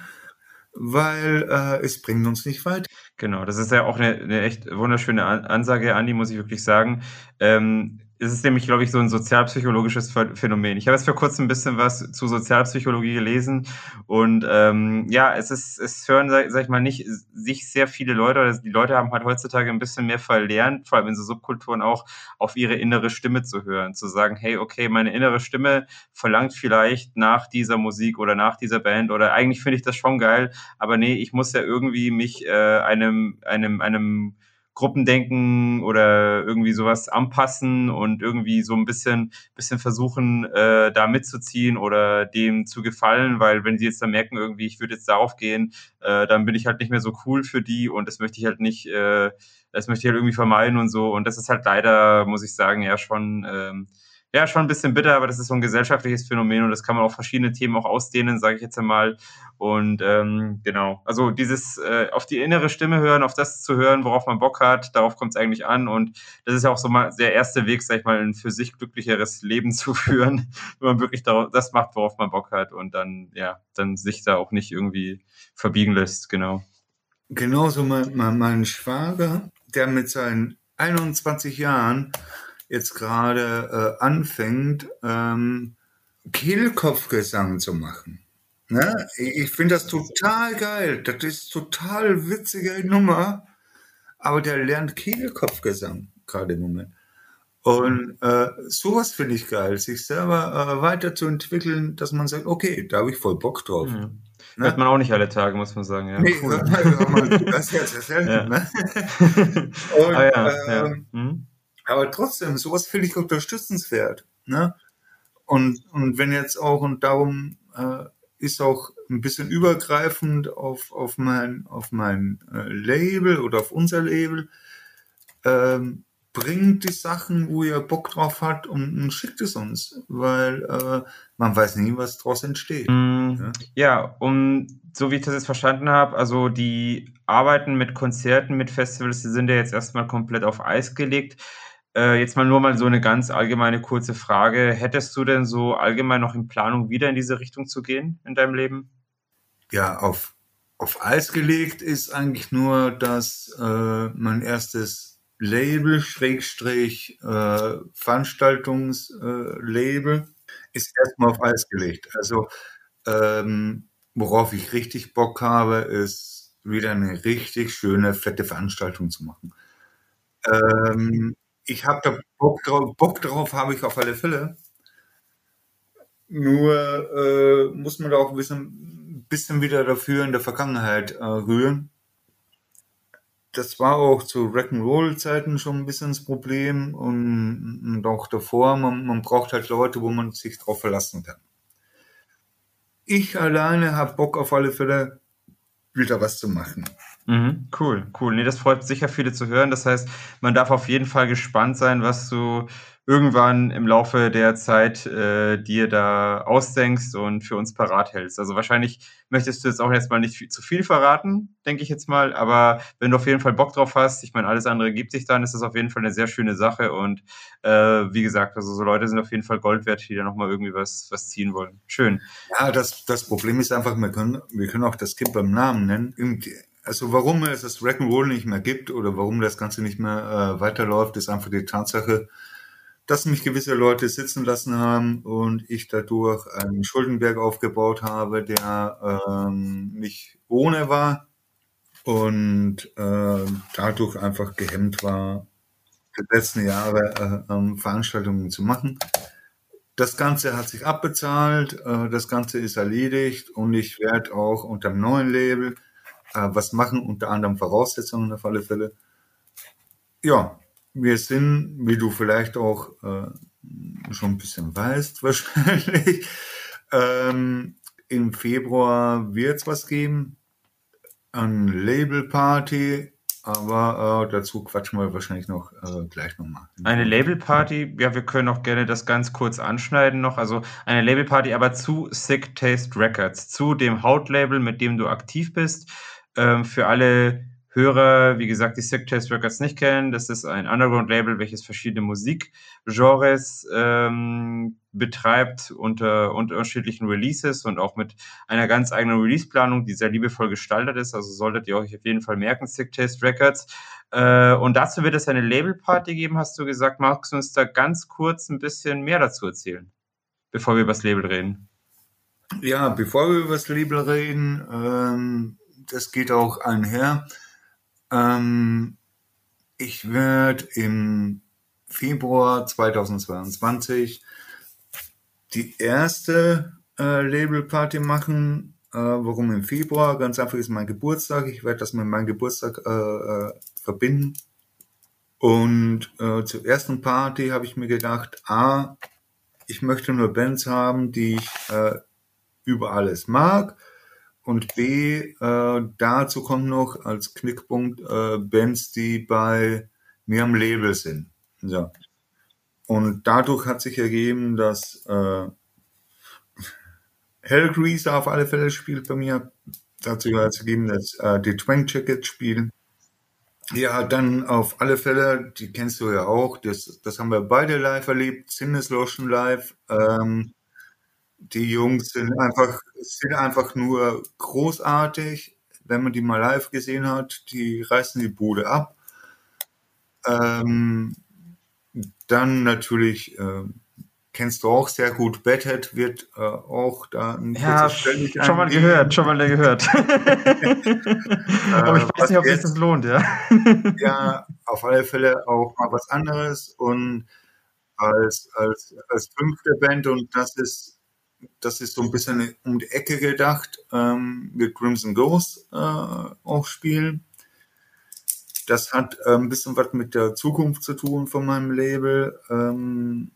weil äh, es bringt uns nicht weit. Genau, das ist ja auch eine, eine echt wunderschöne Ansage, Andi, muss ich wirklich sagen. Ähm, es ist nämlich, glaube ich, so ein sozialpsychologisches Phänomen. Ich habe jetzt vor kurzem ein bisschen was zu Sozialpsychologie gelesen und ähm, ja, es ist, es hören, sag, sag ich mal, nicht sich sehr viele Leute, oder die Leute haben halt heutzutage ein bisschen mehr verlernt, vor allem in so Subkulturen auch, auf ihre innere Stimme zu hören, zu sagen, hey, okay, meine innere Stimme verlangt vielleicht nach dieser Musik oder nach dieser Band oder eigentlich finde ich das schon geil, aber nee, ich muss ja irgendwie mich äh, einem, einem, einem Gruppendenken oder irgendwie sowas anpassen und irgendwie so ein bisschen, bisschen versuchen, äh, da mitzuziehen oder dem zu gefallen, weil wenn sie jetzt dann merken, irgendwie, ich würde jetzt darauf gehen, äh, dann bin ich halt nicht mehr so cool für die und das möchte ich halt nicht, äh, das möchte ich halt irgendwie vermeiden und so. Und das ist halt leider, muss ich sagen, ja schon ähm, ja, schon ein bisschen bitter, aber das ist so ein gesellschaftliches Phänomen und das kann man auf verschiedene Themen auch ausdehnen, sage ich jetzt einmal. Und ähm, genau, also dieses äh, auf die innere Stimme hören, auf das zu hören, worauf man Bock hat, darauf kommt es eigentlich an. Und das ist ja auch so mal der erste Weg, sag ich mal, ein für sich glücklicheres Leben [laughs] zu führen, wenn man wirklich das macht, worauf man Bock hat und dann, ja, dann sich da auch nicht irgendwie verbiegen lässt, genau. Genauso mein, mein, mein Schwager, der mit seinen 21 Jahren jetzt gerade äh, anfängt, ähm, Kehlkopfgesang zu machen. Ne? Ich, finde das total geil. Das ist total witzige Nummer. Aber der lernt Kehlkopfgesang gerade im Moment. Und äh, sowas finde ich geil, sich selber äh, weiterzuentwickeln, dass man sagt, okay, da habe ich voll Bock drauf. Mhm. Ne? Hört man auch nicht alle Tage, muss man sagen. Ja, nee, cool. das ist jetzt selten. ja. Ne? [laughs] Und, ah, ja, ähm, ja. Mhm. Aber trotzdem, sowas finde ich unterstützenswert. Ne? Und, und wenn jetzt auch, und darum äh, ist auch ein bisschen übergreifend auf, auf mein, auf mein äh, Label oder auf unser Label, ähm, bringt die Sachen, wo ihr Bock drauf habt und, und schickt es uns, weil äh, man weiß nie, was daraus entsteht. Mm, ja? ja, um so wie ich das jetzt verstanden habe, also die Arbeiten mit Konzerten, mit Festivals, die sind ja jetzt erstmal komplett auf Eis gelegt. Äh, jetzt mal nur mal so eine ganz allgemeine kurze Frage. Hättest du denn so allgemein noch in Planung, wieder in diese Richtung zu gehen in deinem Leben? Ja, auf, auf Eis gelegt ist eigentlich nur, dass äh, mein erstes Label, Schrägstrich, äh, Veranstaltungslabel, äh, ist erstmal auf Eis gelegt. Also, ähm, worauf ich richtig Bock habe, ist wieder eine richtig schöne, fette Veranstaltung zu machen. Ähm, ich habe da Bock drauf, Bock drauf habe ich auf alle Fälle. Nur äh, muss man da auch ein bisschen, bisschen wieder dafür in der Vergangenheit äh, rühren das war auch zu Rock'n'Roll-Zeiten schon ein bisschen das Problem und, und auch davor, man, man braucht halt Leute, wo man sich drauf verlassen kann. Ich alleine habe Bock auf alle Fälle, wieder was zu machen. Mhm, cool, cool. Nee, das freut sicher viele zu hören. Das heißt, man darf auf jeden Fall gespannt sein, was du irgendwann im Laufe der Zeit äh, dir da ausdenkst und für uns parat hältst. Also wahrscheinlich möchtest du jetzt auch erstmal nicht viel, zu viel verraten, denke ich jetzt mal, aber wenn du auf jeden Fall Bock drauf hast, ich meine, alles andere gibt sich dann, ist das auf jeden Fall eine sehr schöne Sache und äh, wie gesagt, also so Leute sind auf jeden Fall Gold wert, die da nochmal irgendwie was, was ziehen wollen. Schön. Ja, das, das Problem ist einfach, wir können, wir können auch das Kind beim Namen nennen. Also warum es das Rock'n'Roll nicht mehr gibt oder warum das Ganze nicht mehr äh, weiterläuft, ist einfach die Tatsache, dass mich gewisse Leute sitzen lassen haben und ich dadurch einen Schuldenberg aufgebaut habe, der ähm, nicht ohne war und äh, dadurch einfach gehemmt war, die letzten Jahre äh, ähm, Veranstaltungen zu machen. Das Ganze hat sich abbezahlt, äh, das Ganze ist erledigt und ich werde auch unter dem neuen Label äh, was machen, unter anderem Voraussetzungen auf alle Fälle. Ja, wir sind, wie du vielleicht auch äh, schon ein bisschen weißt, wahrscheinlich, [laughs] ähm, im Februar wird es was geben. Ein Label-Party, aber äh, dazu quatschen wir wahrscheinlich noch äh, gleich nochmal. Eine Label-Party, ja, wir können auch gerne das ganz kurz anschneiden noch. Also eine Label-Party, aber zu Sick Taste Records, zu dem Hautlabel, mit dem du aktiv bist. Ähm, für alle Hörer, wie gesagt, die Sick Taste Records nicht kennen, das ist ein Underground-Label, welches verschiedene Musikgenres ähm, betreibt unter, unter unterschiedlichen Releases und auch mit einer ganz eigenen Release-Planung, die sehr liebevoll gestaltet ist. Also solltet ihr euch auf jeden Fall merken, Sick Taste Records. Äh, und dazu wird es eine Label-Party geben, hast du gesagt. Magst du uns da ganz kurz ein bisschen mehr dazu erzählen, bevor wir über das Label reden? Ja, bevor wir über das Label reden, ähm, das geht auch einher ähm, ich werde im Februar 2022 die erste äh, Labelparty machen. Äh, warum im Februar? Ganz einfach ist mein Geburtstag. Ich werde das mit meinem Geburtstag äh, äh, verbinden. Und äh, zur ersten Party habe ich mir gedacht, a, ich möchte nur Bands haben, die ich äh, über alles mag und B, äh, dazu kommt noch als Knickpunkt äh, Bands, die bei mir am Label sind. Ja. Und dadurch hat sich ergeben, dass äh, Hellgreaser auf alle Fälle spielt bei mir. Dazu hat es ergeben, dass äh, die Twang Jackets spielen. Ja, dann auf alle Fälle, die kennst du ja auch, das, das haben wir beide live erlebt, Sinneslotion live. Ähm, die Jungs sind einfach, sind einfach nur großartig. Wenn man die mal live gesehen hat, die reißen die Bude ab. Ähm, dann natürlich äh, kennst du auch sehr gut. Bedhead wird äh, auch da ein Ja, schon mal gehört, schon mal gehört. [laughs] Aber ich weiß nicht, ob sich das lohnt, ja. ja, auf alle Fälle auch mal was anderes und als, als, als fünfte Band und das ist das ist so ein bisschen um die Ecke gedacht, ähm, wird Crimson Ghost äh, auch spielen. das hat äh, ein bisschen was mit der Zukunft zu tun von meinem Label. Ähm,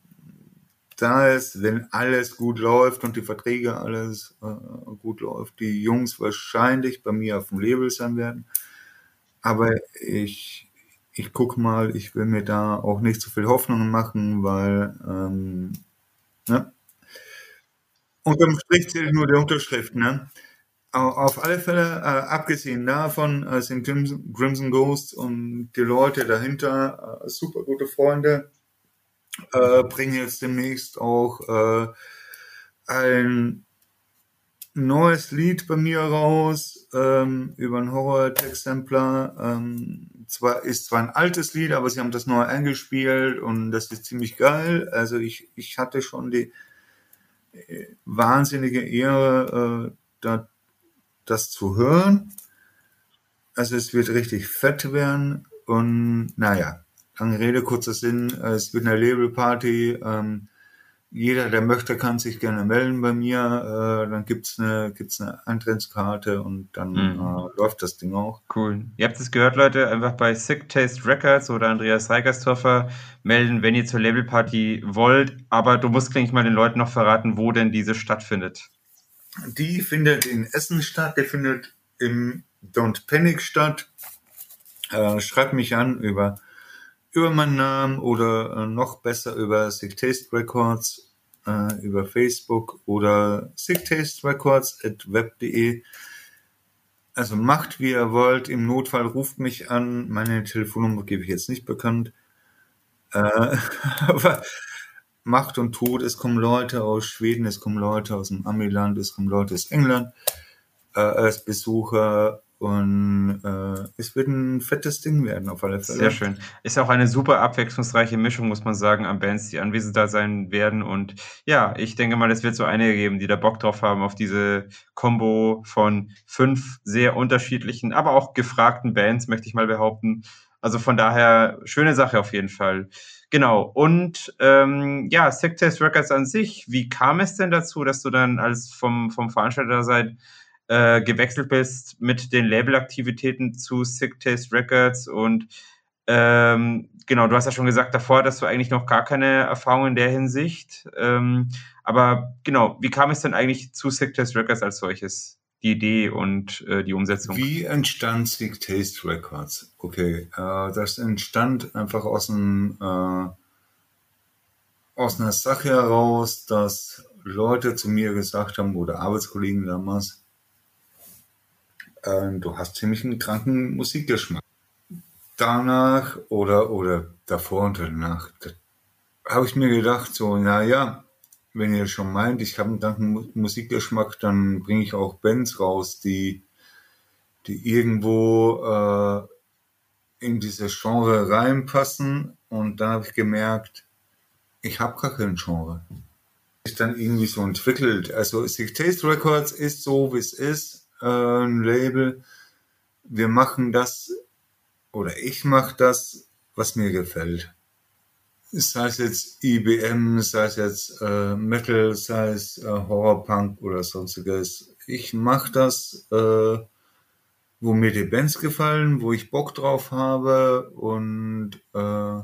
da ist, wenn alles gut läuft und die Verträge alles äh, gut läuft, die Jungs wahrscheinlich bei mir auf dem Label sein werden. Aber ich, ich guck mal, ich will mir da auch nicht zu viel Hoffnungen machen, weil ähm, ne? Unterm Strich zählt nur die Unterschrift. Ne? Auf alle Fälle, äh, abgesehen davon, äh, sind Crimson, Crimson Ghost und die Leute dahinter äh, super gute Freunde äh, bringen jetzt demnächst auch äh, ein neues Lied bei mir raus ähm, über einen Horror-Textemplar. Ähm, zwar ist zwar ein altes Lied, aber sie haben das neu eingespielt und das ist ziemlich geil. Also ich, ich hatte schon die wahnsinnige Ehre, äh, da, das zu hören. Also es wird richtig fett werden und naja, Lange Rede, kurzer Sinn, äh, es wird eine Labelparty. Ähm, jeder, der möchte, kann sich gerne melden bei mir. Äh, dann gibt's eine, gibt's eine Eintrittskarte und dann mhm. äh, läuft das Ding auch. Cool. Ihr habt es gehört, Leute. Einfach bei Sick Taste Records oder Andreas Reigerstorfer melden, wenn ihr zur Labelparty wollt. Aber du musst, denke ich mal, den Leuten noch verraten, wo denn diese stattfindet. Die findet in Essen statt. Die findet im Don't Panic statt. Äh, schreibt mich an über über meinen Namen oder äh, noch besser über Sick Taste Records äh, über Facebook oder sicktasterecords at web.de. Also macht wie ihr wollt. Im Notfall ruft mich an. Meine Telefonnummer gebe ich jetzt nicht bekannt. Äh, [laughs] aber macht und tut. Es kommen Leute aus Schweden, es kommen Leute aus dem Amiland, es kommen Leute aus England äh, als Besucher. Und äh, es wird ein fettes Ding werden, auf alle Fälle. Sehr schön. Ist auch eine super abwechslungsreiche Mischung, muss man sagen, an Bands, die anwesend da sein werden. Und ja, ich denke mal, es wird so einige geben, die da Bock drauf haben, auf diese Combo von fünf sehr unterschiedlichen, aber auch gefragten Bands, möchte ich mal behaupten. Also von daher, schöne Sache auf jeden Fall. Genau. Und ähm, ja, Sick Test Records an sich, wie kam es denn dazu, dass du dann als vom, vom Veranstalter seid, äh, gewechselt bist mit den Labelaktivitäten zu Sick Taste Records und ähm, genau, du hast ja schon gesagt davor, dass du eigentlich noch gar keine Erfahrung in der Hinsicht. Ähm, aber genau, wie kam es denn eigentlich zu Sick Taste Records als solches? Die Idee und äh, die Umsetzung. Wie entstand Sick Taste Records? Okay, äh, das entstand einfach aus einem äh, aus einer Sache heraus, dass Leute zu mir gesagt haben oder Arbeitskollegen damals, äh, du hast ziemlich einen kranken Musikgeschmack. Danach oder, oder davor und danach habe ich mir gedacht, so, naja, wenn ihr schon meint, ich habe einen kranken Musikgeschmack, dann bringe ich auch Bands raus, die, die irgendwo äh, in diese Genre reinpassen. Und dann habe ich gemerkt, ich habe gar kein Genre. Ist dann irgendwie so entwickelt. Also Sick Taste Records ist so, wie es ist äh, ein Label, wir machen das oder ich mache das, was mir gefällt. Sei es jetzt IBM, sei es jetzt äh, Metal, sei es äh, Horrorpunk oder sonstiges. Ich mache das, äh, wo mir die Bands gefallen, wo ich Bock drauf habe und äh,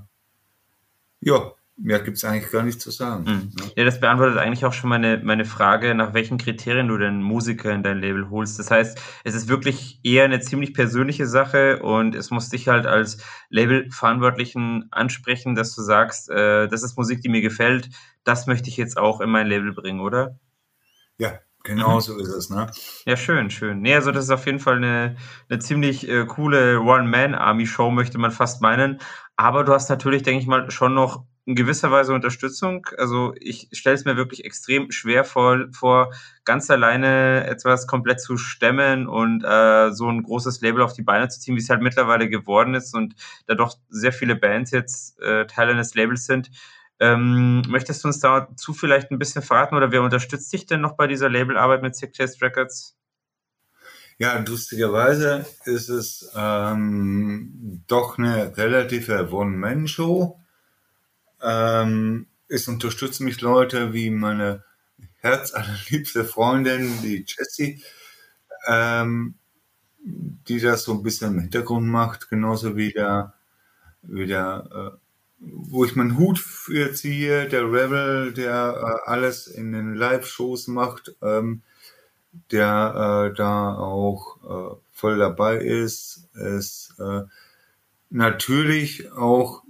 ja, Mehr gibt es eigentlich gar nicht zu sagen. Mhm. Ja, das beantwortet eigentlich auch schon meine, meine Frage, nach welchen Kriterien du denn Musiker in dein Label holst. Das heißt, es ist wirklich eher eine ziemlich persönliche Sache und es muss dich halt als Labelverantwortlichen ansprechen, dass du sagst, äh, das ist Musik, die mir gefällt, das möchte ich jetzt auch in mein Label bringen, oder? Ja, Genau mhm. so ist es, ne? Ja, schön, schön. Nee, also das ist auf jeden Fall eine, eine ziemlich äh, coole One-Man-Army-Show, möchte man fast meinen. Aber du hast natürlich, denke ich mal, schon noch in gewisser Weise Unterstützung. Also ich stelle es mir wirklich extrem schwer vor, vor, ganz alleine etwas komplett zu stemmen und äh, so ein großes Label auf die Beine zu ziehen, wie es halt mittlerweile geworden ist und da doch sehr viele Bands jetzt äh, Teil eines Labels sind. Ähm, möchtest du uns dazu vielleicht ein bisschen verraten oder wer unterstützt dich denn noch bei dieser Labelarbeit mit Sick Test Records? Ja, lustigerweise ist es ähm, doch eine relative One-Man-Show. Ähm, es unterstützen mich Leute wie meine herzallerliebste Freundin, die Jessie. Ähm, die das so ein bisschen im Hintergrund macht, genauso wie der, wie der, äh, wo ich meinen Hut für ziehe, der Rebel, der äh, alles in den Live-Shows macht, ähm, der äh, da auch äh, voll dabei ist, ist äh, natürlich auch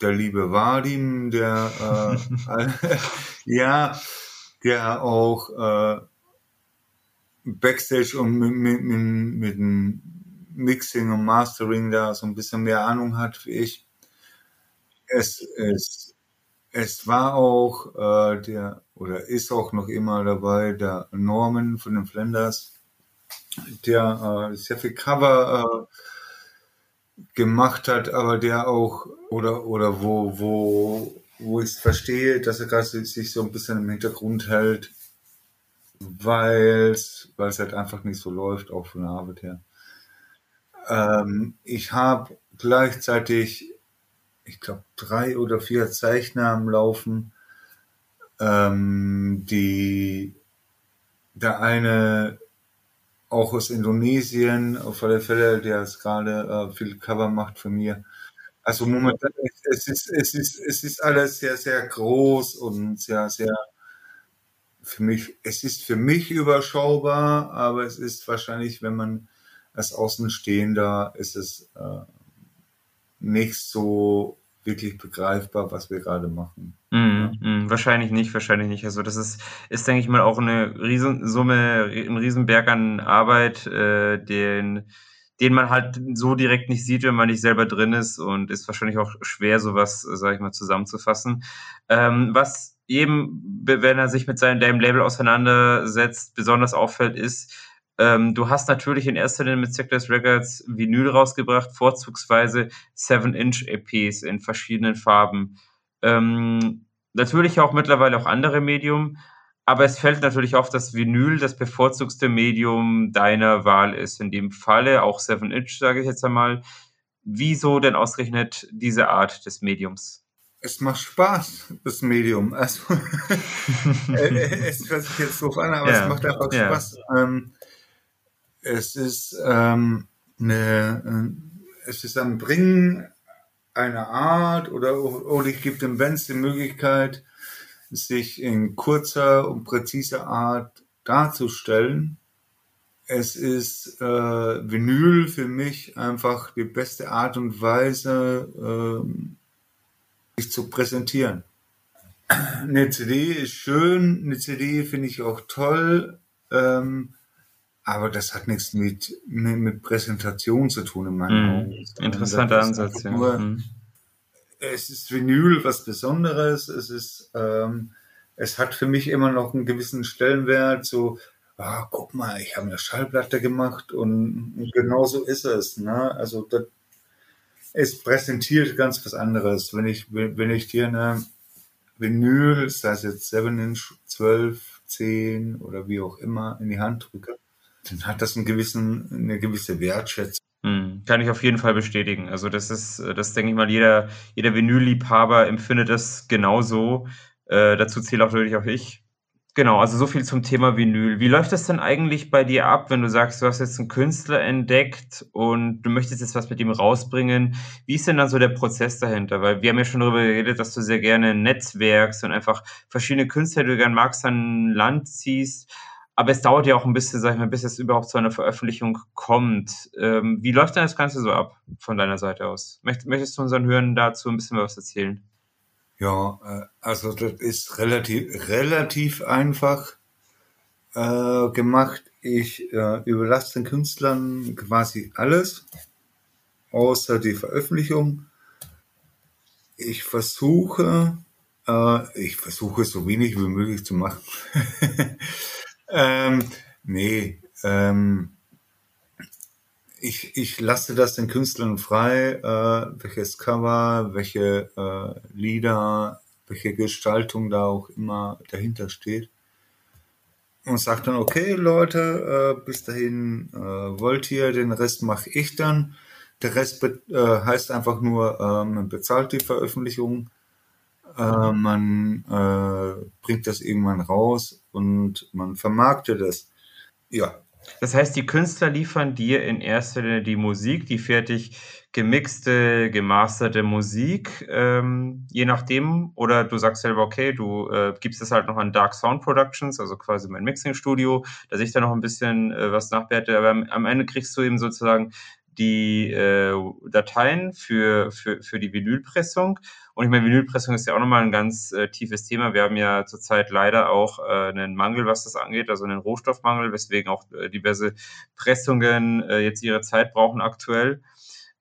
der liebe Vadim, der äh, [laughs] ja, der auch äh, Backstage und mit, mit, mit, mit dem Mixing und Mastering da so ein bisschen mehr Ahnung hat wie ich. Es, es, es war auch äh, der, oder ist auch noch immer dabei, der Norman von den Flanders, der äh, sehr viel Cover äh, gemacht hat, aber der auch, oder, oder wo, wo, wo ich verstehe, dass er gerade sich so ein bisschen im Hintergrund hält, weil es halt einfach nicht so läuft, auch von der Arbeit her. Ähm, ich habe gleichzeitig, ich glaube, drei oder vier Zeichner am Laufen, ähm, die der eine auch aus Indonesien, auf alle Fälle, der jetzt gerade äh, viel Cover macht für mir. Also momentan, es ist, es ist, es ist alles sehr, sehr groß und sehr, sehr für mich, es ist für mich überschaubar, aber es ist wahrscheinlich, wenn man als Außenstehender, ist es äh, nicht so wirklich begreifbar, was wir gerade machen. Mm, mm, wahrscheinlich nicht, wahrscheinlich nicht. Also das ist, ist denke ich mal, auch eine Riesensumme, ein Riesenberg an Arbeit, äh, den, den man halt so direkt nicht sieht, wenn man nicht selber drin ist und ist wahrscheinlich auch schwer, sowas, sage ich mal, zusammenzufassen. Ähm, was jedem, wenn er sich mit seinem Label auseinandersetzt, besonders auffällt, ist, ähm, du hast natürlich in erster Linie mit Sickless Records Vinyl rausgebracht, vorzugsweise 7-Inch-EPs in verschiedenen Farben. Ähm, natürlich auch mittlerweile auch andere Medium, aber es fällt natürlich auf, dass Vinyl das bevorzugste Medium deiner Wahl ist. In dem Falle auch 7-Inch, sage ich jetzt einmal. Wieso denn ausgerechnet diese Art des Mediums? es macht Spaß, das Medium. Also [laughs] es hört sich jetzt doof an, aber ja. es macht einfach ja. Spaß. Ähm, es ist ähm, eine, äh, es ist ein Bringen einer Art oder, oder ich gebe dem Bands die Möglichkeit, sich in kurzer und präziser Art darzustellen. Es ist äh, Vinyl für mich einfach die beste Art und Weise, äh, sich zu präsentieren. Eine CD ist schön, eine CD finde ich auch toll, ähm, aber das hat nichts mit, mit, mit Präsentation zu tun in meinen mm, Augen. Interessanter Ansatz, ja. Nur, mm. Es ist Vinyl was Besonderes, es ist, ähm, es hat für mich immer noch einen gewissen Stellenwert, so, ah, guck mal, ich habe eine Schallplatte gemacht und, und genau so ist es. Ne? Also das, es präsentiert ganz was anderes. Wenn ich, wenn ich dir eine Vinyl, sei es jetzt 7 Inch, 12, 10 oder wie auch immer, in die Hand drücke, dann hat das einen gewissen, eine gewisse Wertschätzung. Hm, kann ich auf jeden Fall bestätigen. Also das ist, das denke ich mal, jeder, jeder Vinyl-Liebhaber empfindet das genauso. Äh, dazu zähle auch natürlich auch ich. Genau, also so viel zum Thema Vinyl. Wie läuft das denn eigentlich bei dir ab, wenn du sagst, du hast jetzt einen Künstler entdeckt und du möchtest jetzt was mit ihm rausbringen? Wie ist denn dann so der Prozess dahinter? Weil wir haben ja schon darüber geredet, dass du sehr gerne netzwerkst und einfach verschiedene Künstler, die du gerne magst, an Land ziehst. Aber es dauert ja auch ein bisschen, sag ich mal, bis es überhaupt zu einer Veröffentlichung kommt. Ähm, wie läuft denn das Ganze so ab von deiner Seite aus? Möchtest du unseren Hörern dazu ein bisschen was erzählen? Ja, äh, also das ist relativ, relativ einfach äh, gemacht. Ich äh, überlasse den Künstlern quasi alles, außer die Veröffentlichung. Ich versuche, äh, ich versuche so wenig wie möglich zu machen. [laughs] ähm, nee, ähm, ich, ich lasse das den Künstlern frei, äh, welches Cover, welche äh, Lieder, welche Gestaltung da auch immer dahinter steht. Und sagt dann, okay Leute, äh, bis dahin äh, wollt ihr, den Rest mache ich dann. Der Rest äh, heißt einfach nur, äh, man bezahlt die Veröffentlichung, äh, man äh, bringt das irgendwann raus und man vermarktet es. Ja, Das heißt, die Künstler liefern dir in erster Linie die Musik, die fertig gemixte, gemasterte Musik, ähm, je nachdem. Oder du sagst selber, okay, du äh, gibst es halt noch an Dark Sound Productions, also quasi mein Mixing-Studio, dass ich da noch ein bisschen äh, was nachwerte. Aber am, am Ende kriegst du eben sozusagen die äh, Dateien für, für, für die Vinylpressung. Und ich meine, Vinylpressung ist ja auch nochmal ein ganz äh, tiefes Thema. Wir haben ja zurzeit leider auch äh, einen Mangel, was das angeht, also einen Rohstoffmangel, weswegen auch äh, diverse Pressungen äh, jetzt ihre Zeit brauchen aktuell.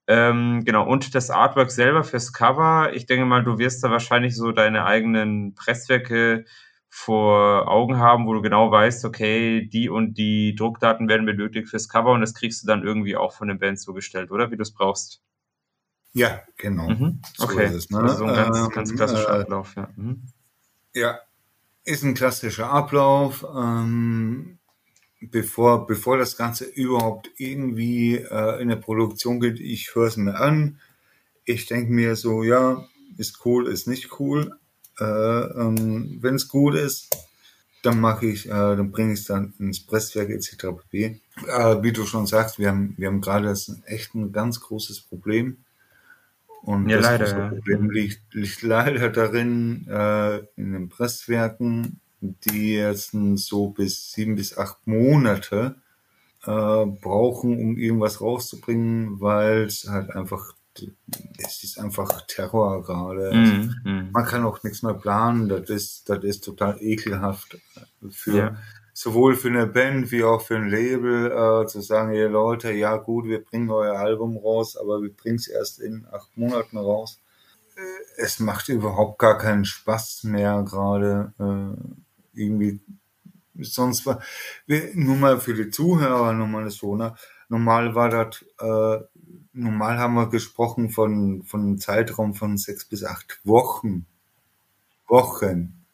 Ähm, genau, und das Artwork selber fürs Cover, ich denke mal, du wirst da wahrscheinlich so deine eigenen Presswerke vor Augen haben, wo du genau weißt, okay, die und die Druckdaten werden benötigt fürs Cover und das kriegst du dann irgendwie auch von den Bands zugestellt, oder? Wie du es brauchst. Ja, genau. Mhm. Okay. So ist es, ne? Also so ein ganz, ähm, ganz klassischer äh, Ablauf, ja. Mhm. Ja, ist ein klassischer Ablauf. Ähm, bevor, bevor das Ganze überhaupt irgendwie äh, in der Produktion geht, ich höre es mir an. Ich denke mir so, ja, ist cool, ist nicht cool. Äh, ähm, Wenn es gut ist, dann mache ich, äh, dann bringe ich es dann ins Presswerk etc. pp. Äh, wie du schon sagst, wir haben, wir haben gerade das echt ein ganz großes Problem. Und ja, das leider. Problem liegt, liegt leider darin, äh, in den Presswerken, die jetzt so bis sieben bis acht Monate äh, brauchen, um irgendwas rauszubringen, weil es halt einfach es ist einfach Terror gerade. Mhm, mhm. Man kann auch nichts mehr planen. Das ist, das ist total ekelhaft für Ja. sowohl für eine Band wie auch für ein Label äh, zu sagen, hey Leute, ja gut, wir bringen euer Album raus, aber wir bringen es erst in acht Monaten raus. Äh, Es macht überhaupt gar keinen Spaß mehr gerade äh, irgendwie. Sonst war wir, nur mal für die Zuhörer nochmal so, ne? Normal war das äh, normal haben wir gesprochen von, von einem Zeitraum von sechs bis acht Wochen. Wochen.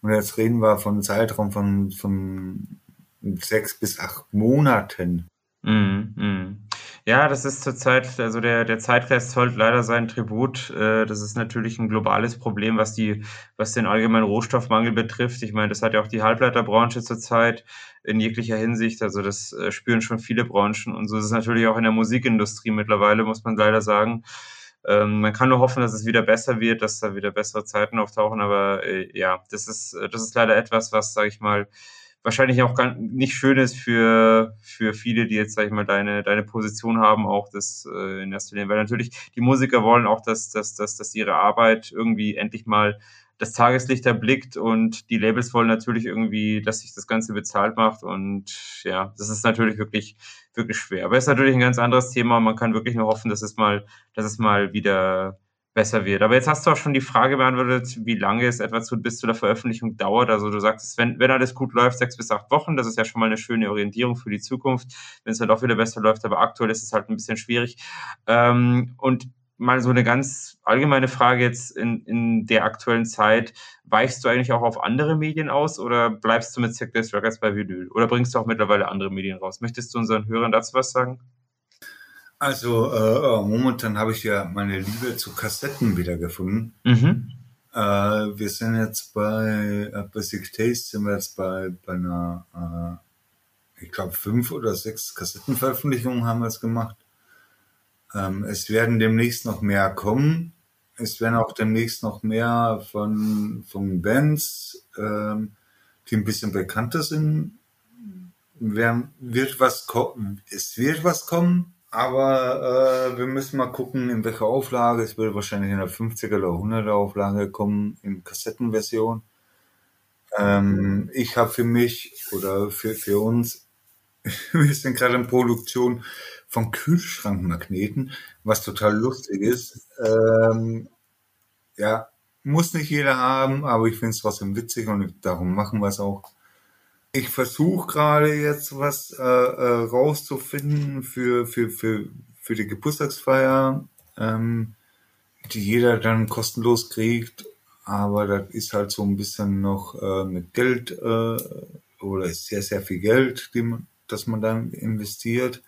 Und jetzt reden wir von einem Zeitraum von, von sechs bis acht Monaten. Mhm, mhm. Ja, das ist zurzeit, also der, der Zeitgeist zollt leider seinen Tribut. Äh, das ist natürlich ein globales Problem, was die, was den allgemeinen Rohstoffmangel betrifft. Ich meine, das hat ja auch die Halbleiterbranche zurzeit in jeglicher Hinsicht. Also das äh, spüren schon viele Branchen. Und so ist es natürlich auch in der Musikindustrie mittlerweile, muss man leider sagen. Ähm, man kann nur hoffen, dass es wieder besser wird, dass da wieder bessere Zeiten auftauchen. Aber äh, ja, das ist, das ist leider etwas, was, sage ich mal, wahrscheinlich auch gar nicht schön ist für, für viele, die jetzt, sag ich mal, deine, deine Position haben, auch das äh, in erster Linie. Weil natürlich die Musiker wollen auch, dass, dass, dass, dass ihre Arbeit irgendwie endlich mal das Tageslicht erblickt und die Labels wollen natürlich irgendwie, dass sich das Ganze bezahlt macht und ja, das ist natürlich wirklich, wirklich schwer. Aber es ist natürlich ein ganz anderes Thema. Man kann wirklich nur hoffen, dass es mal, dass es mal wieder besser wird. Aber jetzt hast du auch schon die Frage beantwortet, wie lange es etwa zu, bis zu der Veröffentlichung dauert. Also du sagst, wenn, wenn alles gut läuft, sechs bis acht Wochen. Das ist ja schon mal eine schöne Orientierung für die Zukunft, wenn es dann auch wieder besser läuft. Aber aktuell ist es halt ein bisschen schwierig. Ähm, und mal so eine ganz allgemeine Frage jetzt in, in der aktuellen Zeit. Weichst du eigentlich auch auf andere Medien aus oder bleibst du mit Sickness Records bei Vinyl? Oder bringst du auch mittlerweile andere Medien raus? Möchtest du unseren Hörern dazu was sagen? Also äh, momentan habe ich ja meine Liebe zu Kassetten wiedergefunden. Mhm. Äh, wir sind jetzt bei äh, Basic Taste sind wir jetzt bei, bei einer, äh, ich glaube fünf oder sechs Kassettenveröffentlichungen haben wir jetzt gemacht. Ähm, es werden demnächst noch mehr kommen. Es werden auch demnächst noch mehr von, von Bands, ähm, die ein bisschen bekannter sind. Werden, wird was. Es wird was kommen. Aber äh, wir müssen mal gucken, in welcher Auflage. Es wird wahrscheinlich in der 50er oder 100er Auflage kommen, in Kassettenversion. Ähm, ich habe für mich oder für, für uns, [laughs] wir sind gerade in Produktion von Kühlschrankmagneten, was total lustig ist. Ähm, ja, muss nicht jeder haben, aber ich finde es trotzdem witzig und darum machen wir es auch. Ich versuche gerade jetzt was äh, äh, rauszufinden für, für, für, für die Geburtstagsfeier, ähm, die jeder dann kostenlos kriegt. Aber das ist halt so ein bisschen noch äh, mit Geld äh, oder ist sehr, sehr viel Geld, die man, das man dann investiert.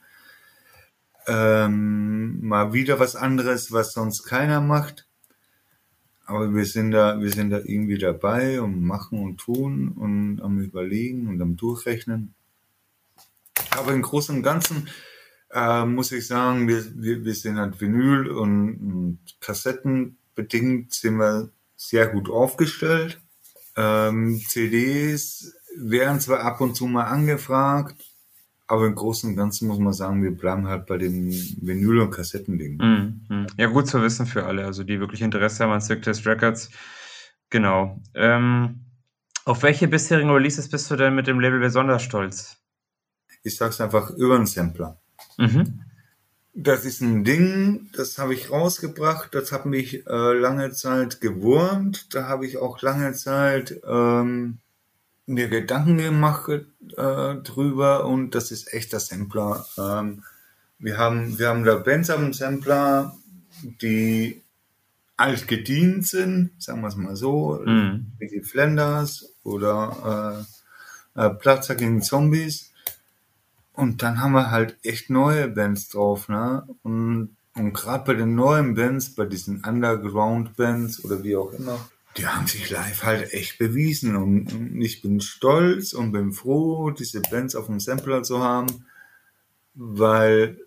Ähm, mal wieder was anderes, was sonst keiner macht. Aber wir sind da, wir sind da irgendwie dabei und machen und tun und am überlegen und am durchrechnen. Aber im Großen und Ganzen äh, muss ich sagen, wir, wir, wir sind halt Vinyl und, und Kassetten bedingt sind wir sehr gut aufgestellt. Ähm, CDs werden zwar ab und zu mal angefragt, aber im Großen und Ganzen muss man sagen, wir bleiben halt bei den Vinyl- und Kassettendingen. Mm, mm. Ja, gut zu wissen für alle, also die wirklich Interesse haben an Sick Test Records. Genau. Ähm, auf welche bisherigen Releases bist du denn mit dem Label besonders stolz? Ich sag's einfach über einen Sampler. Mhm. Das ist ein Ding, das habe ich rausgebracht, das hat mich äh, lange Zeit gewurmt, da habe ich auch lange Zeit ähm, mir Gedanken gemacht äh, drüber und das ist echt der Sampler. Ähm, wir haben, wir haben da Bands am Sampler, die alt gedient sind, sagen wir es mal so, mhm. wie die Flanders oder äh, äh, Platzer gegen Zombies. Und dann haben wir halt echt neue Bands drauf, ne? Und, und gerade bei den neuen Bands, bei diesen Underground-Bands oder wie auch immer, die haben sich live halt echt bewiesen. Und, ich bin stolz und bin froh, diese Bands auf dem Sampler zu haben, weil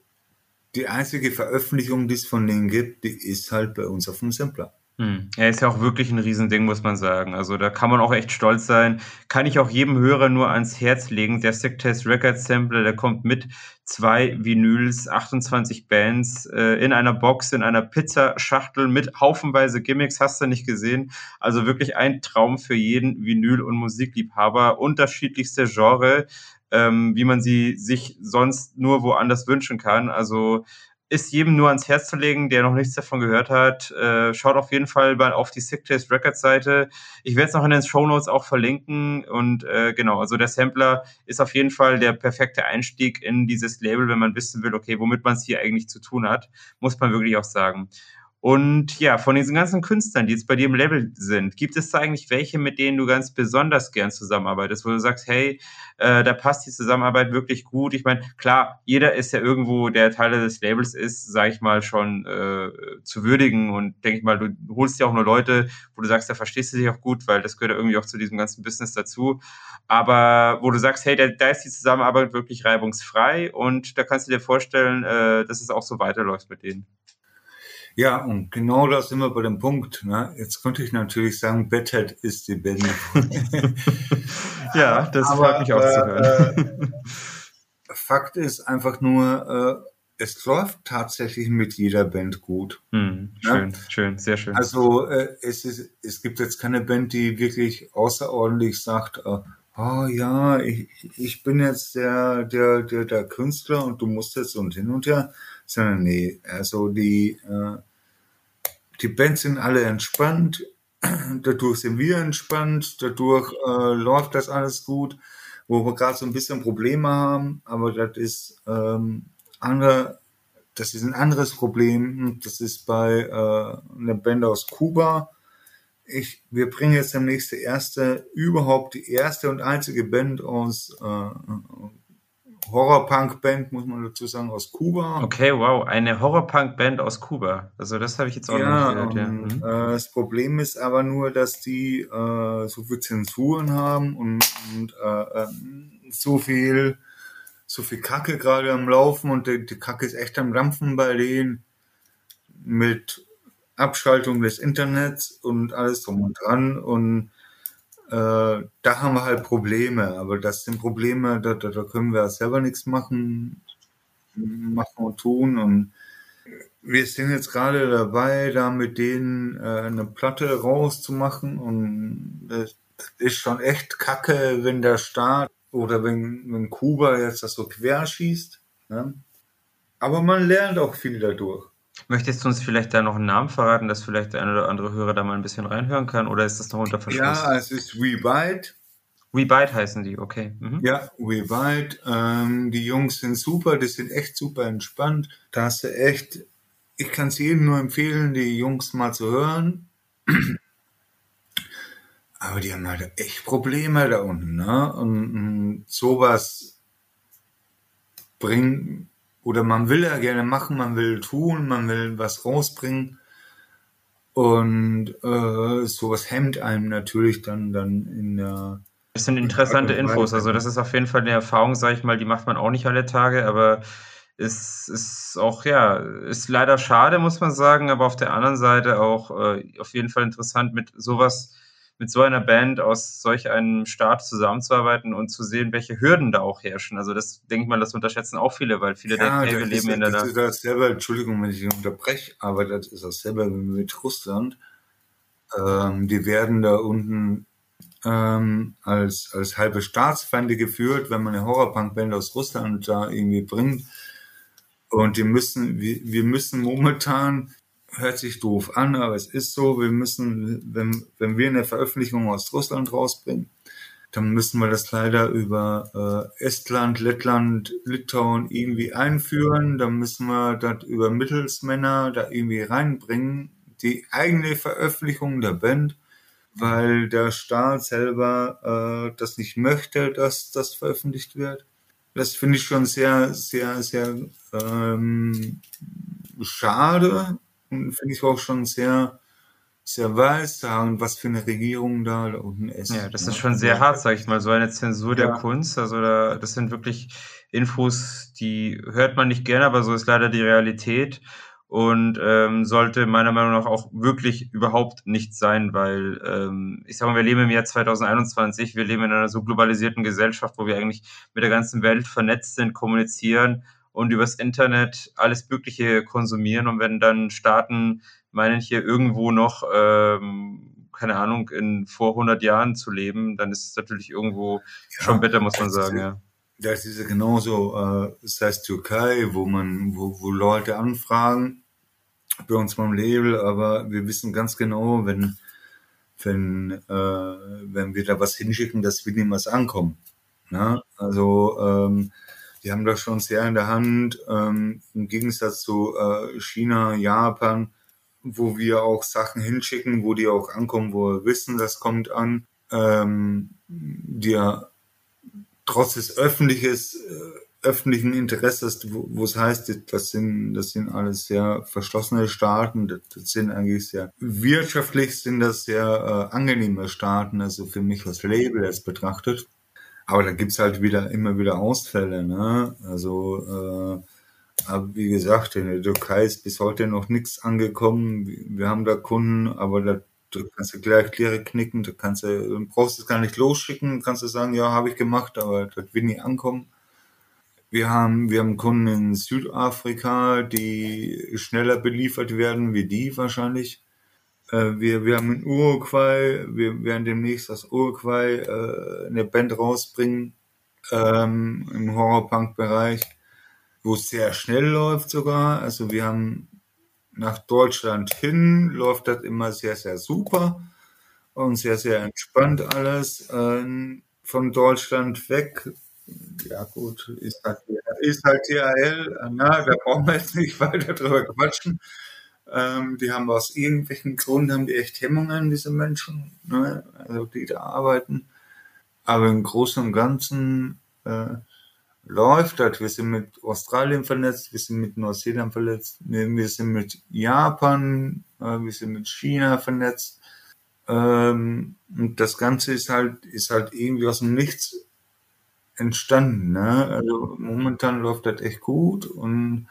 die einzige Veröffentlichung, die es von denen gibt, die ist halt bei uns auf dem Sampler. Hm. Er ist ja auch wirklich ein Riesending, muss man sagen. Also da kann man auch echt stolz sein. Kann ich auch jedem Hörer nur ans Herz legen. Der Sick Test Record Sampler, der kommt mit zwei Vinyls, 28 Bands äh, in einer Box, in einer Pizzaschachtel mit haufenweise Gimmicks, hast du nicht gesehen. Also wirklich ein Traum für jeden Vinyl- und Musikliebhaber. Unterschiedlichste Genre, ähm, wie man sie sich sonst nur woanders wünschen kann. Also ist jedem nur ans Herz zu legen, der noch nichts davon gehört hat. Äh, schaut auf jeden Fall mal auf die Sick Taste Records Seite. Ich werde es noch in den Show Notes auch verlinken. Und äh, genau, also der Sampler ist auf jeden Fall der perfekte Einstieg in dieses Label, wenn man wissen will, okay, womit man es hier eigentlich zu tun hat, muss man wirklich auch sagen. Und ja, von diesen ganzen Künstlern, die jetzt bei dir im Level sind, gibt es da eigentlich welche, mit denen du ganz besonders gern zusammenarbeitest, wo du sagst, hey, äh, da passt die Zusammenarbeit wirklich gut? Ich meine, klar, jeder ist ja irgendwo, der Teil des Labels ist, sage ich mal, schon äh, zu würdigen und denke ich mal, du holst ja auch nur Leute, wo du sagst, da verstehst du dich auch gut, weil das gehört ja irgendwie auch zu diesem ganzen Business dazu. Aber wo du sagst, hey, da, da ist die Zusammenarbeit wirklich reibungsfrei und da kannst du dir vorstellen, äh, dass es auch so weiterläuft mit denen. Ja, und genau da sind wir bei dem Punkt. Ne? Jetzt könnte ich natürlich sagen, Bedhead ist die Band. [laughs] ja, das Aber, freut mich auch äh, zu hören. Äh, Fakt ist einfach nur, äh, es läuft tatsächlich mit jeder Band gut. Hm, schön, schön, sehr schön. Also äh, es, ist, es gibt jetzt keine Band, die wirklich außerordentlich sagt, äh, oh ja, ich, ich bin jetzt der, der, der, der Künstler und du musst jetzt und hin und her sondern nee, also die, äh, die Bands sind alle entspannt, [clears throat] dadurch sind wir entspannt, dadurch äh, läuft das alles gut, wo wir gerade so ein bisschen Probleme haben, aber das ist ähm, andere, das ist ein anderes Problem. Das ist bei äh, einer Band aus Kuba. Ich, wir bringen jetzt demnächst die erste, überhaupt die erste und einzige Band aus äh, Horrorpunk-Band, muss man dazu sagen, aus Kuba. Okay, wow, eine Horrorpunk-Band aus Kuba. Also das habe ich jetzt auch ja, noch nicht gehört. Ja. Mhm. Äh, das Problem ist aber nur, dass die äh, so viel Zensuren haben und, und äh, äh so viel so viel Kacke gerade am Laufen und die, die Kacke ist echt am Dampfen bei denen mit Abschaltung des Internets und alles drum und dran und da haben wir halt Probleme, aber das sind Probleme, da, da, da können wir selber nichts machen, machen und tun und wir sind jetzt gerade dabei, da mit denen äh, eine Platte rauszumachen und das ist schon echt kacke, wenn der Staat oder wenn, wenn Kuba jetzt das so querschießt. Ne? Aber man lernt auch viel dadurch. Möchtest du uns vielleicht da noch einen Namen verraten, dass vielleicht der eine oder andere Hörer da mal ein bisschen reinhören kann? Oder ist das noch unter Verschluss? Ja, es ist WeBite. WeBite heißen die, okay. Mhm. Ja, WeBite. Ähm, die Jungs sind super, die sind echt super entspannt. Da hast du echt, ich kann es jedem nur empfehlen, die Jungs mal zu hören. [clears throat] Aber die haben halt echt Probleme da unten, ne? Und, und sowas bringt oder man will ja gerne machen, man will tun, man will was rausbringen. Und äh, sowas hemmt einem natürlich dann, dann in der Das sind interessante Infos. Also das ist auf jeden Fall eine Erfahrung, sage ich mal, die macht man auch nicht alle Tage, aber es ist auch, ja, ist leider schade, muss man sagen, aber auf der anderen Seite auch äh, auf jeden Fall interessant, mit sowas, mit so einer Band aus solch einem Staat zusammenzuarbeiten und zu sehen, welche Hürden da auch herrschen. Also das denke ich mal, das unterschätzen auch viele, weil viele ja, denken, hey, wir leben in der... Das das selber, Entschuldigung, wenn ich unterbreche, aber das ist das selber mit Russland. Ähm, die werden da unten ähm, als, als halbe Staatsfeinde geführt, wenn man eine Horrorpunk-Band aus Russland da irgendwie bringt. Und die müssen, wir, wir müssen momentan, hört sich doof an, aber es ist so, wir müssen, wenn, wenn wir eine Veröffentlichung aus Russland rausbringen, dann müssen wir das leider über äh, Estland, Lettland, Litauen irgendwie einführen. Dann müssen wir das über Mittelsmänner da irgendwie reinbringen. Die eigene Veröffentlichung der Band weil der Staat selber äh, das nicht möchte, dass das veröffentlicht wird. Das finde ich schon sehr, sehr, sehr ähm, schade finde ich auch schon sehr, sehr weissagend, was für eine Regierung da, da unten ist. Ja, das ist schon sehr hart, sag ich mal, so eine Zensur der ja. Kunst. Also da, das sind wirklich Infos, die hört man nicht gerne, aber so ist leider die Realität und ähm, sollte meiner Meinung nach auch wirklich überhaupt nicht sein, weil ähm, ich sage mal, wir leben im Jahr 2021, wir leben in einer so globalisierten Gesellschaft, wo wir eigentlich mit der ganzen Welt vernetzt sind, kommunizieren und übers Internet alles Mögliche konsumieren und wenn dann Staaten meinen, hier irgendwo noch, ähm, keine Ahnung, in vor 100 Jahren zu leben, dann ist es natürlich irgendwo ja, schon bitter, muss man sagen, ja. Das ist ja genauso, äh, das heißt Türkei, wo man, wo, wo Leute anfragen, bei uns beim Label, aber wir wissen ganz genau, wenn, wenn, äh, wenn wir da was hinschicken, dass wir niemals ankommen. Ne? Also ähm, die haben das schon sehr in der Hand, ähm, im Gegensatz zu äh, China, Japan, wo wir auch Sachen hinschicken, wo die auch ankommen, wo wir wissen, das kommt an, ähm, ja trotz des öffentliches, äh, öffentlichen Interesses, wo, es heißt, das sind, das sind alles sehr verschlossene Staaten, das, das sind eigentlich sehr, wirtschaftlich sind das sehr äh, angenehme Staaten, also für mich als Label jetzt betrachtet. Aber da gibt's halt wieder, immer wieder Ausfälle, ne? Also, äh, aber wie gesagt, in der Türkei ist bis heute noch nichts angekommen. Wir haben da Kunden, aber da du kannst du gleich Kläre knicken, du kannst du brauchst es gar nicht losschicken, kannst du sagen, ja, habe ich gemacht, aber das wird nie ankommen. Wir haben, wir haben Kunden in Südafrika, die schneller beliefert werden wie die wahrscheinlich. Äh, wir, wir haben in Uruguay, wir werden demnächst aus Uruguay äh, eine Band rausbringen ähm, im Horrorpunk-Bereich, wo es sehr schnell läuft sogar. Also wir haben nach Deutschland hin, läuft das immer sehr, sehr super und sehr, sehr entspannt alles. Ähm, von Deutschland weg ja gut, ist halt, ist halt THL, na, da brauchen wir jetzt nicht [laughs] weiter drüber quatschen. Ähm, die haben aus irgendwelchen Gründen haben die echt Hemmungen, diese Menschen, ne? also die da arbeiten. Aber im Großen und Ganzen äh, läuft das. Wir sind mit Australien vernetzt, wir sind mit Neuseeland vernetzt, wir sind mit Japan, äh, wir sind mit China vernetzt. Ähm, und das Ganze ist halt, ist halt irgendwie aus dem Nichts entstanden. Ne? Also momentan läuft das echt gut und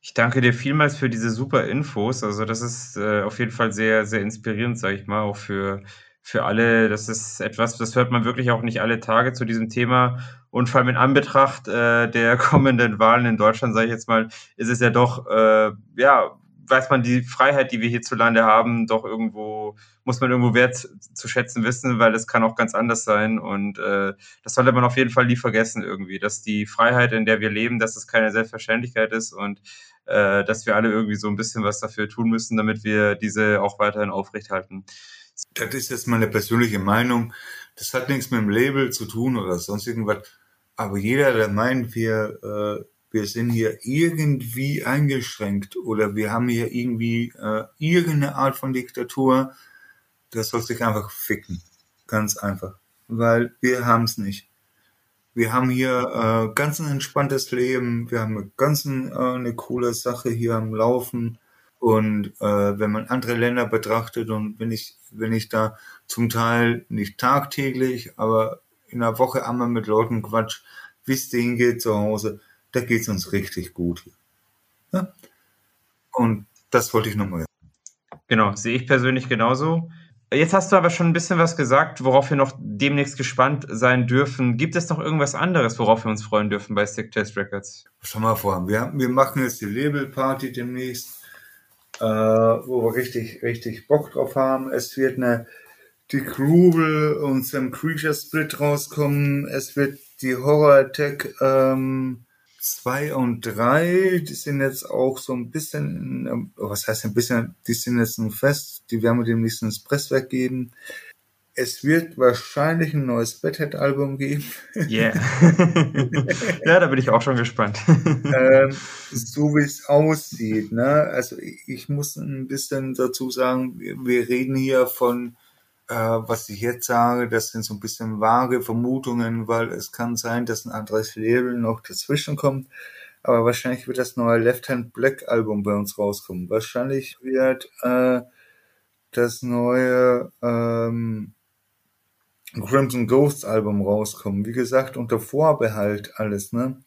ich danke dir vielmals für diese super Infos. Also das ist äh, auf jeden Fall sehr, sehr inspirierend, sage ich mal, auch für, für alle. Das ist etwas, das hört man wirklich auch nicht alle Tage zu diesem Thema. Und vor allem in Anbetracht äh, der [laughs] kommenden Wahlen in Deutschland, sage ich jetzt mal, ist es ja doch, äh, ja, weiß man die Freiheit, die wir hierzulande haben, doch irgendwo, muss man irgendwo wert zu schätzen wissen, weil es kann auch ganz anders sein. Und äh, das sollte man auf jeden Fall nie vergessen irgendwie, dass die Freiheit, in der wir leben, dass es keine Selbstverständlichkeit ist und äh, dass wir alle irgendwie so ein bisschen was dafür tun müssen, damit wir diese auch weiterhin aufrechthalten. Das ist jetzt meine persönliche Meinung. Das hat nichts mit dem Label zu tun oder sonst irgendwas. Aber jeder, der meint, wir äh, wir sind hier irgendwie eingeschränkt oder wir haben hier irgendwie äh, irgendeine Art von Diktatur, das soll sich einfach ficken. Ganz einfach. Weil wir haben es nicht. Wir haben hier äh, ganz ein entspanntes Leben, wir haben ganz ein, äh, eine coole Sache hier am Laufen. Und äh, wenn man andere Länder betrachtet und wenn ich, wenn ich da zum Teil nicht tagtäglich, aber in der Woche einmal mit Leuten quatsch, wie es denen geht zu Hause, da geht's uns richtig gut. Ja? Und das wollte ich nochmal. Genau, sehe ich persönlich genauso. Jetzt hast du aber schon ein bisschen was gesagt, worauf wir noch demnächst gespannt sein dürfen. Gibt es noch irgendwas anderes, worauf wir uns freuen dürfen bei Stick Test Records? Was haben wir vor? Wir, wir machen jetzt die Label Party demnächst, äh, wo wir richtig, richtig Bock drauf haben. Es wird eine die Grubel und Sam Creature Split rauskommen. Es wird die Horror Attack ähm, 2 und 3, die sind jetzt auch so ein bisschen, ähm, was heißt ein bisschen, die sind jetzt ein Fest, die werden wir demnächst ins Presswerk geben. Es wird wahrscheinlich ein neues Bedhead-Album geben. Yeah. [laughs] ja, da bin ich auch schon gespannt. ähm, so wie es aussieht. Ne? Also ich, ich muss ein bisschen dazu sagen, wir, wir reden hier von äh, was ich jetzt sage, das sind so ein bisschen vage Vermutungen, weil es kann sein, dass ein anderes Label noch dazwischen kommt. Aber wahrscheinlich wird das neue Left Hand Black Album bei uns rauskommen. Wahrscheinlich wird äh, das neue ähm, Crimson Ghosts Album rauskommen. Wie gesagt, unter Vorbehalt alles. Ne?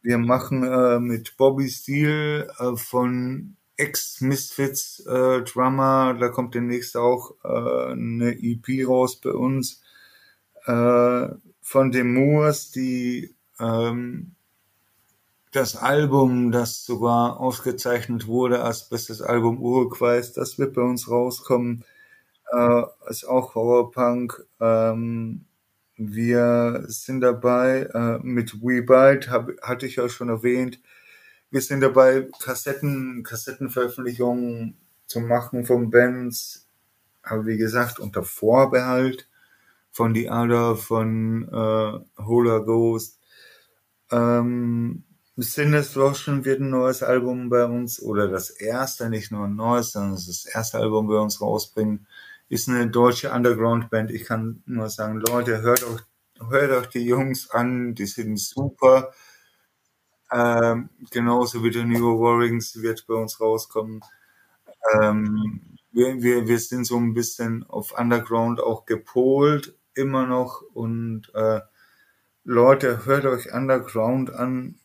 Wir machen äh, mit Bobby Steele äh, von Ex-Misfits äh, da kommt demnächst auch äh, eine EP raus bei uns äh, von den Moors, die ähm, das Album, das sogar ausgezeichnet wurde als bestes Album Uruguays, das wird bei uns rauskommen. Äh, ist auch Horrorpunk. Ähm, wir sind dabei äh, mit We Bite, hatte ich ja schon erwähnt, wir sind dabei, Kassetten, Kassettenveröffentlichungen zu machen von Bands, aber wie gesagt, unter Vorbehalt von The Other, von äh, Hola Ghost. Ähm, Sinneslotion wird ein neues Album bei uns, oder das erste, nicht nur ein neues, sondern das erste Album bei uns rausbringen. Ist eine deutsche Underground-Band. Ich kann nur sagen, Leute, hört euch, hört euch die Jungs an, die sind super. Ähm, genauso wie der New Warrings wird bei uns rauskommen. Ähm, wir, wir, wir sind so ein bisschen auf Underground auch gepolt, immer noch. Und äh, Leute, hört euch Underground an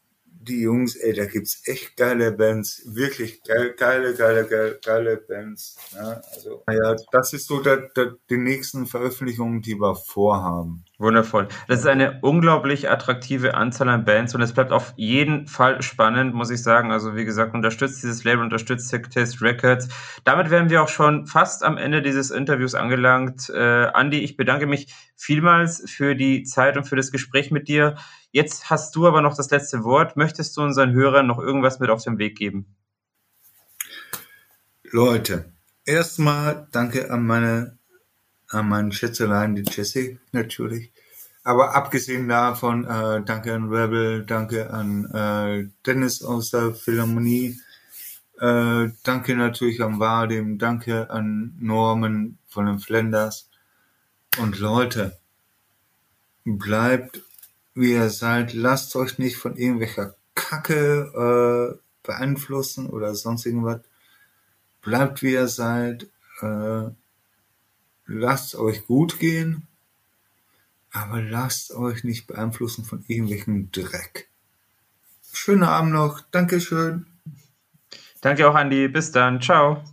die Jungs, ey, da gibt's echt geile Bands, wirklich geile, geile, geile, geile, geile Bands. Ne? Also, ja, das ist so der, der, die nächsten Veröffentlichungen, die wir vorhaben. Wundervoll. Das ist eine unglaublich attraktive Anzahl an Bands und es bleibt auf jeden Fall spannend, muss ich sagen. Also wie gesagt, unterstützt dieses Label, unterstützt Test Records. Damit wären wir auch schon fast am Ende dieses Interviews angelangt. Äh, Andi, ich bedanke mich vielmals für die Zeit und für das Gespräch mit dir. Jetzt hast du aber noch das letzte Wort. Möchtest du unseren Hörern noch irgendwas mit auf den Weg geben? Leute, erstmal danke an meine, an meinen Schätzelein, die Jessie natürlich. Aber abgesehen davon, äh, danke an Rebel, danke an äh, Dennis aus der Philharmonie, äh, danke natürlich an Vadim, danke an Norman von den Flenders. Und Leute, bleibt wie ihr seid, lasst euch nicht von irgendwelcher Kacke äh, beeinflussen oder sonst irgendwas. Bleibt wie ihr seid, äh, lasst euch gut gehen, aber lasst euch nicht beeinflussen von irgendwelchen Dreck. Schönen Abend noch, Dankeschön. Danke auch, Andi. Bis dann. Ciao.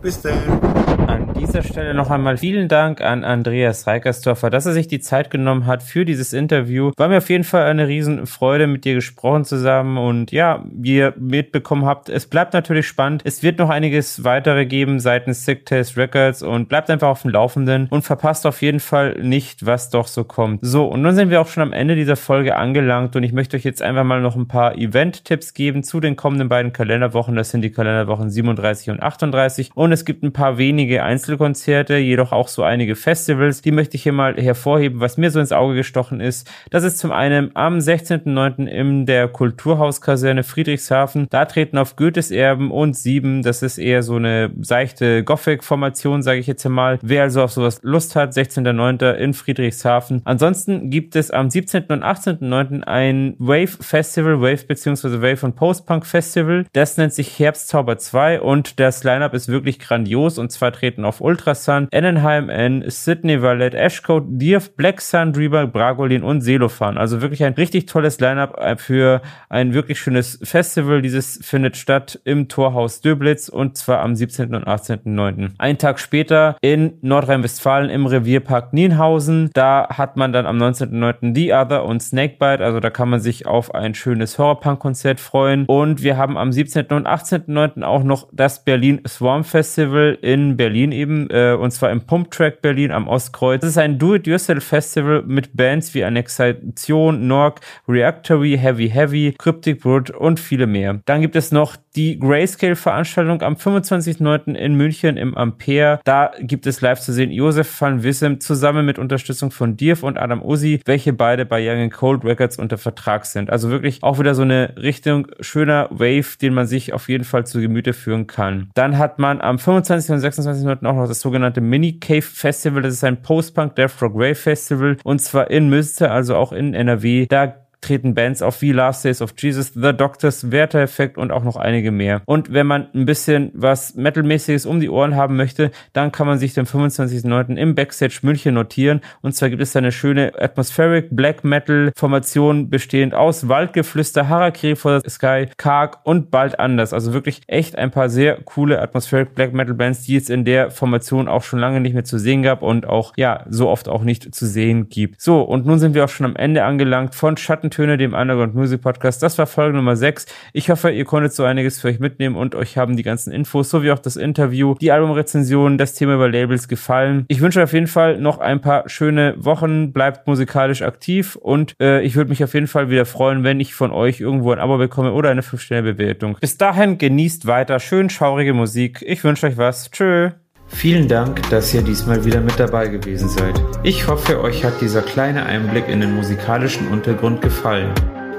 Bis dann dieser Stelle noch einmal vielen Dank an Andreas Reikersdorfer, dass er sich die Zeit genommen hat für dieses Interview. War mir auf jeden Fall eine Riesenfreude, mit dir gesprochen zusammen. Und ja, wie ihr mitbekommen habt, es bleibt natürlich spannend. Es wird noch einiges weitere geben seitens Sick Test Records und bleibt einfach auf dem Laufenden und verpasst auf jeden Fall nicht, was doch so kommt. So, und nun sind wir auch schon am Ende dieser Folge angelangt und ich möchte euch jetzt einfach mal noch ein paar Event-Tipps geben zu den kommenden beiden Kalenderwochen. Das sind die Kalenderwochen 37 und 38 und es gibt ein paar wenige Einzel Einzelkonzerte, jedoch auch so einige Festivals. Die möchte ich hier mal hervorheben, was mir so ins Auge gestochen ist. Das ist zum einen am 16.09. in der Kulturhauskaserne Friedrichshafen. Da treten auf Goethes Erben und Sieben, das ist eher so eine seichte Gothic-Formation, sage ich jetzt mal. Wer also auf sowas Lust hat, 16.09. in Friedrichshafen. Ansonsten gibt es am 17. und 18.09. ein Wave Festival, Wave bzw. Wave und Post-Punk Festival. Das nennt sich Herbstzauber 2 und das Lineup ist wirklich grandios und zwar treten auf Ultrasun, Ennenheim N, Sydney Valette, Ashcode, Dirf, Black Sun, Dreamer, Bragolin und Selofan. Also wirklich ein richtig tolles Lineup für ein wirklich schönes Festival. Dieses findet statt im Torhaus Döblitz und zwar am 17. und 18.09. Ein Tag später in Nordrhein-Westfalen im Revierpark Nienhausen. Da hat man dann am 19.09. The Other und Snakebite. Also da kann man sich auf ein schönes Horrorpunk-Konzert freuen. Und wir haben am 17. und 18.09. auch noch das Berlin Swarm Festival in Berlin eben. Äh, und zwar im Pump Track Berlin am Ostkreuz. Das ist ein Do-It-Yourself-Festival mit Bands wie Annexation, Nork, Reactory, Heavy Heavy, Cryptic Brood und viele mehr. Dann gibt es noch die Grayscale-Veranstaltung am 25.09. in München im Ampere. Da gibt es live zu sehen Josef van Wissem zusammen mit Unterstützung von Dirf und Adam Uzi, welche beide bei Young Cold Records unter Vertrag sind. Also wirklich auch wieder so eine Richtung schöner Wave, den man sich auf jeden Fall zu Gemüte führen kann. Dann hat man am 25. und 26.09. auch noch das sogenannte Mini Cave Festival. Das ist ein Post-Punk Death Rock Wave Festival und zwar in Münster, also auch in NRW. Da treten Bands auf wie Last Days of Jesus, The Doctors, Werther Effect und auch noch einige mehr. Und wenn man ein bisschen was Metalmäßiges um die Ohren haben möchte, dann kann man sich den 25.09. im Backstage München notieren. Und zwar gibt es da eine schöne Atmospheric Black Metal Formation bestehend aus Waldgeflüster, Harakiri for the Sky, Karg und bald anders. Also wirklich echt ein paar sehr coole Atmospheric Black Metal Bands, die es in der Formation auch schon lange nicht mehr zu sehen gab und auch, ja, so oft auch nicht zu sehen gibt. So, und nun sind wir auch schon am Ende angelangt von Schatten Töne, dem Underground Music Podcast. Das war Folge Nummer 6. Ich hoffe, ihr konntet so einiges für euch mitnehmen und euch haben die ganzen Infos sowie auch das Interview, die Albumrezension, das Thema über Labels gefallen. Ich wünsche euch auf jeden Fall noch ein paar schöne Wochen. Bleibt musikalisch aktiv und äh, ich würde mich auf jeden Fall wieder freuen, wenn ich von euch irgendwo ein Abo bekomme oder eine 5-Sterne-Bewertung. Bis dahin genießt weiter schön schaurige Musik. Ich wünsche euch was. Tschö. Vielen Dank, dass ihr diesmal wieder mit dabei gewesen seid. Ich hoffe, euch hat dieser kleine Einblick in den musikalischen Untergrund gefallen.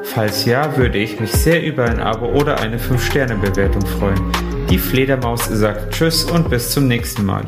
Falls ja, würde ich mich sehr über ein Abo oder eine 5-Sterne-Bewertung freuen. Die Fledermaus sagt Tschüss und bis zum nächsten Mal.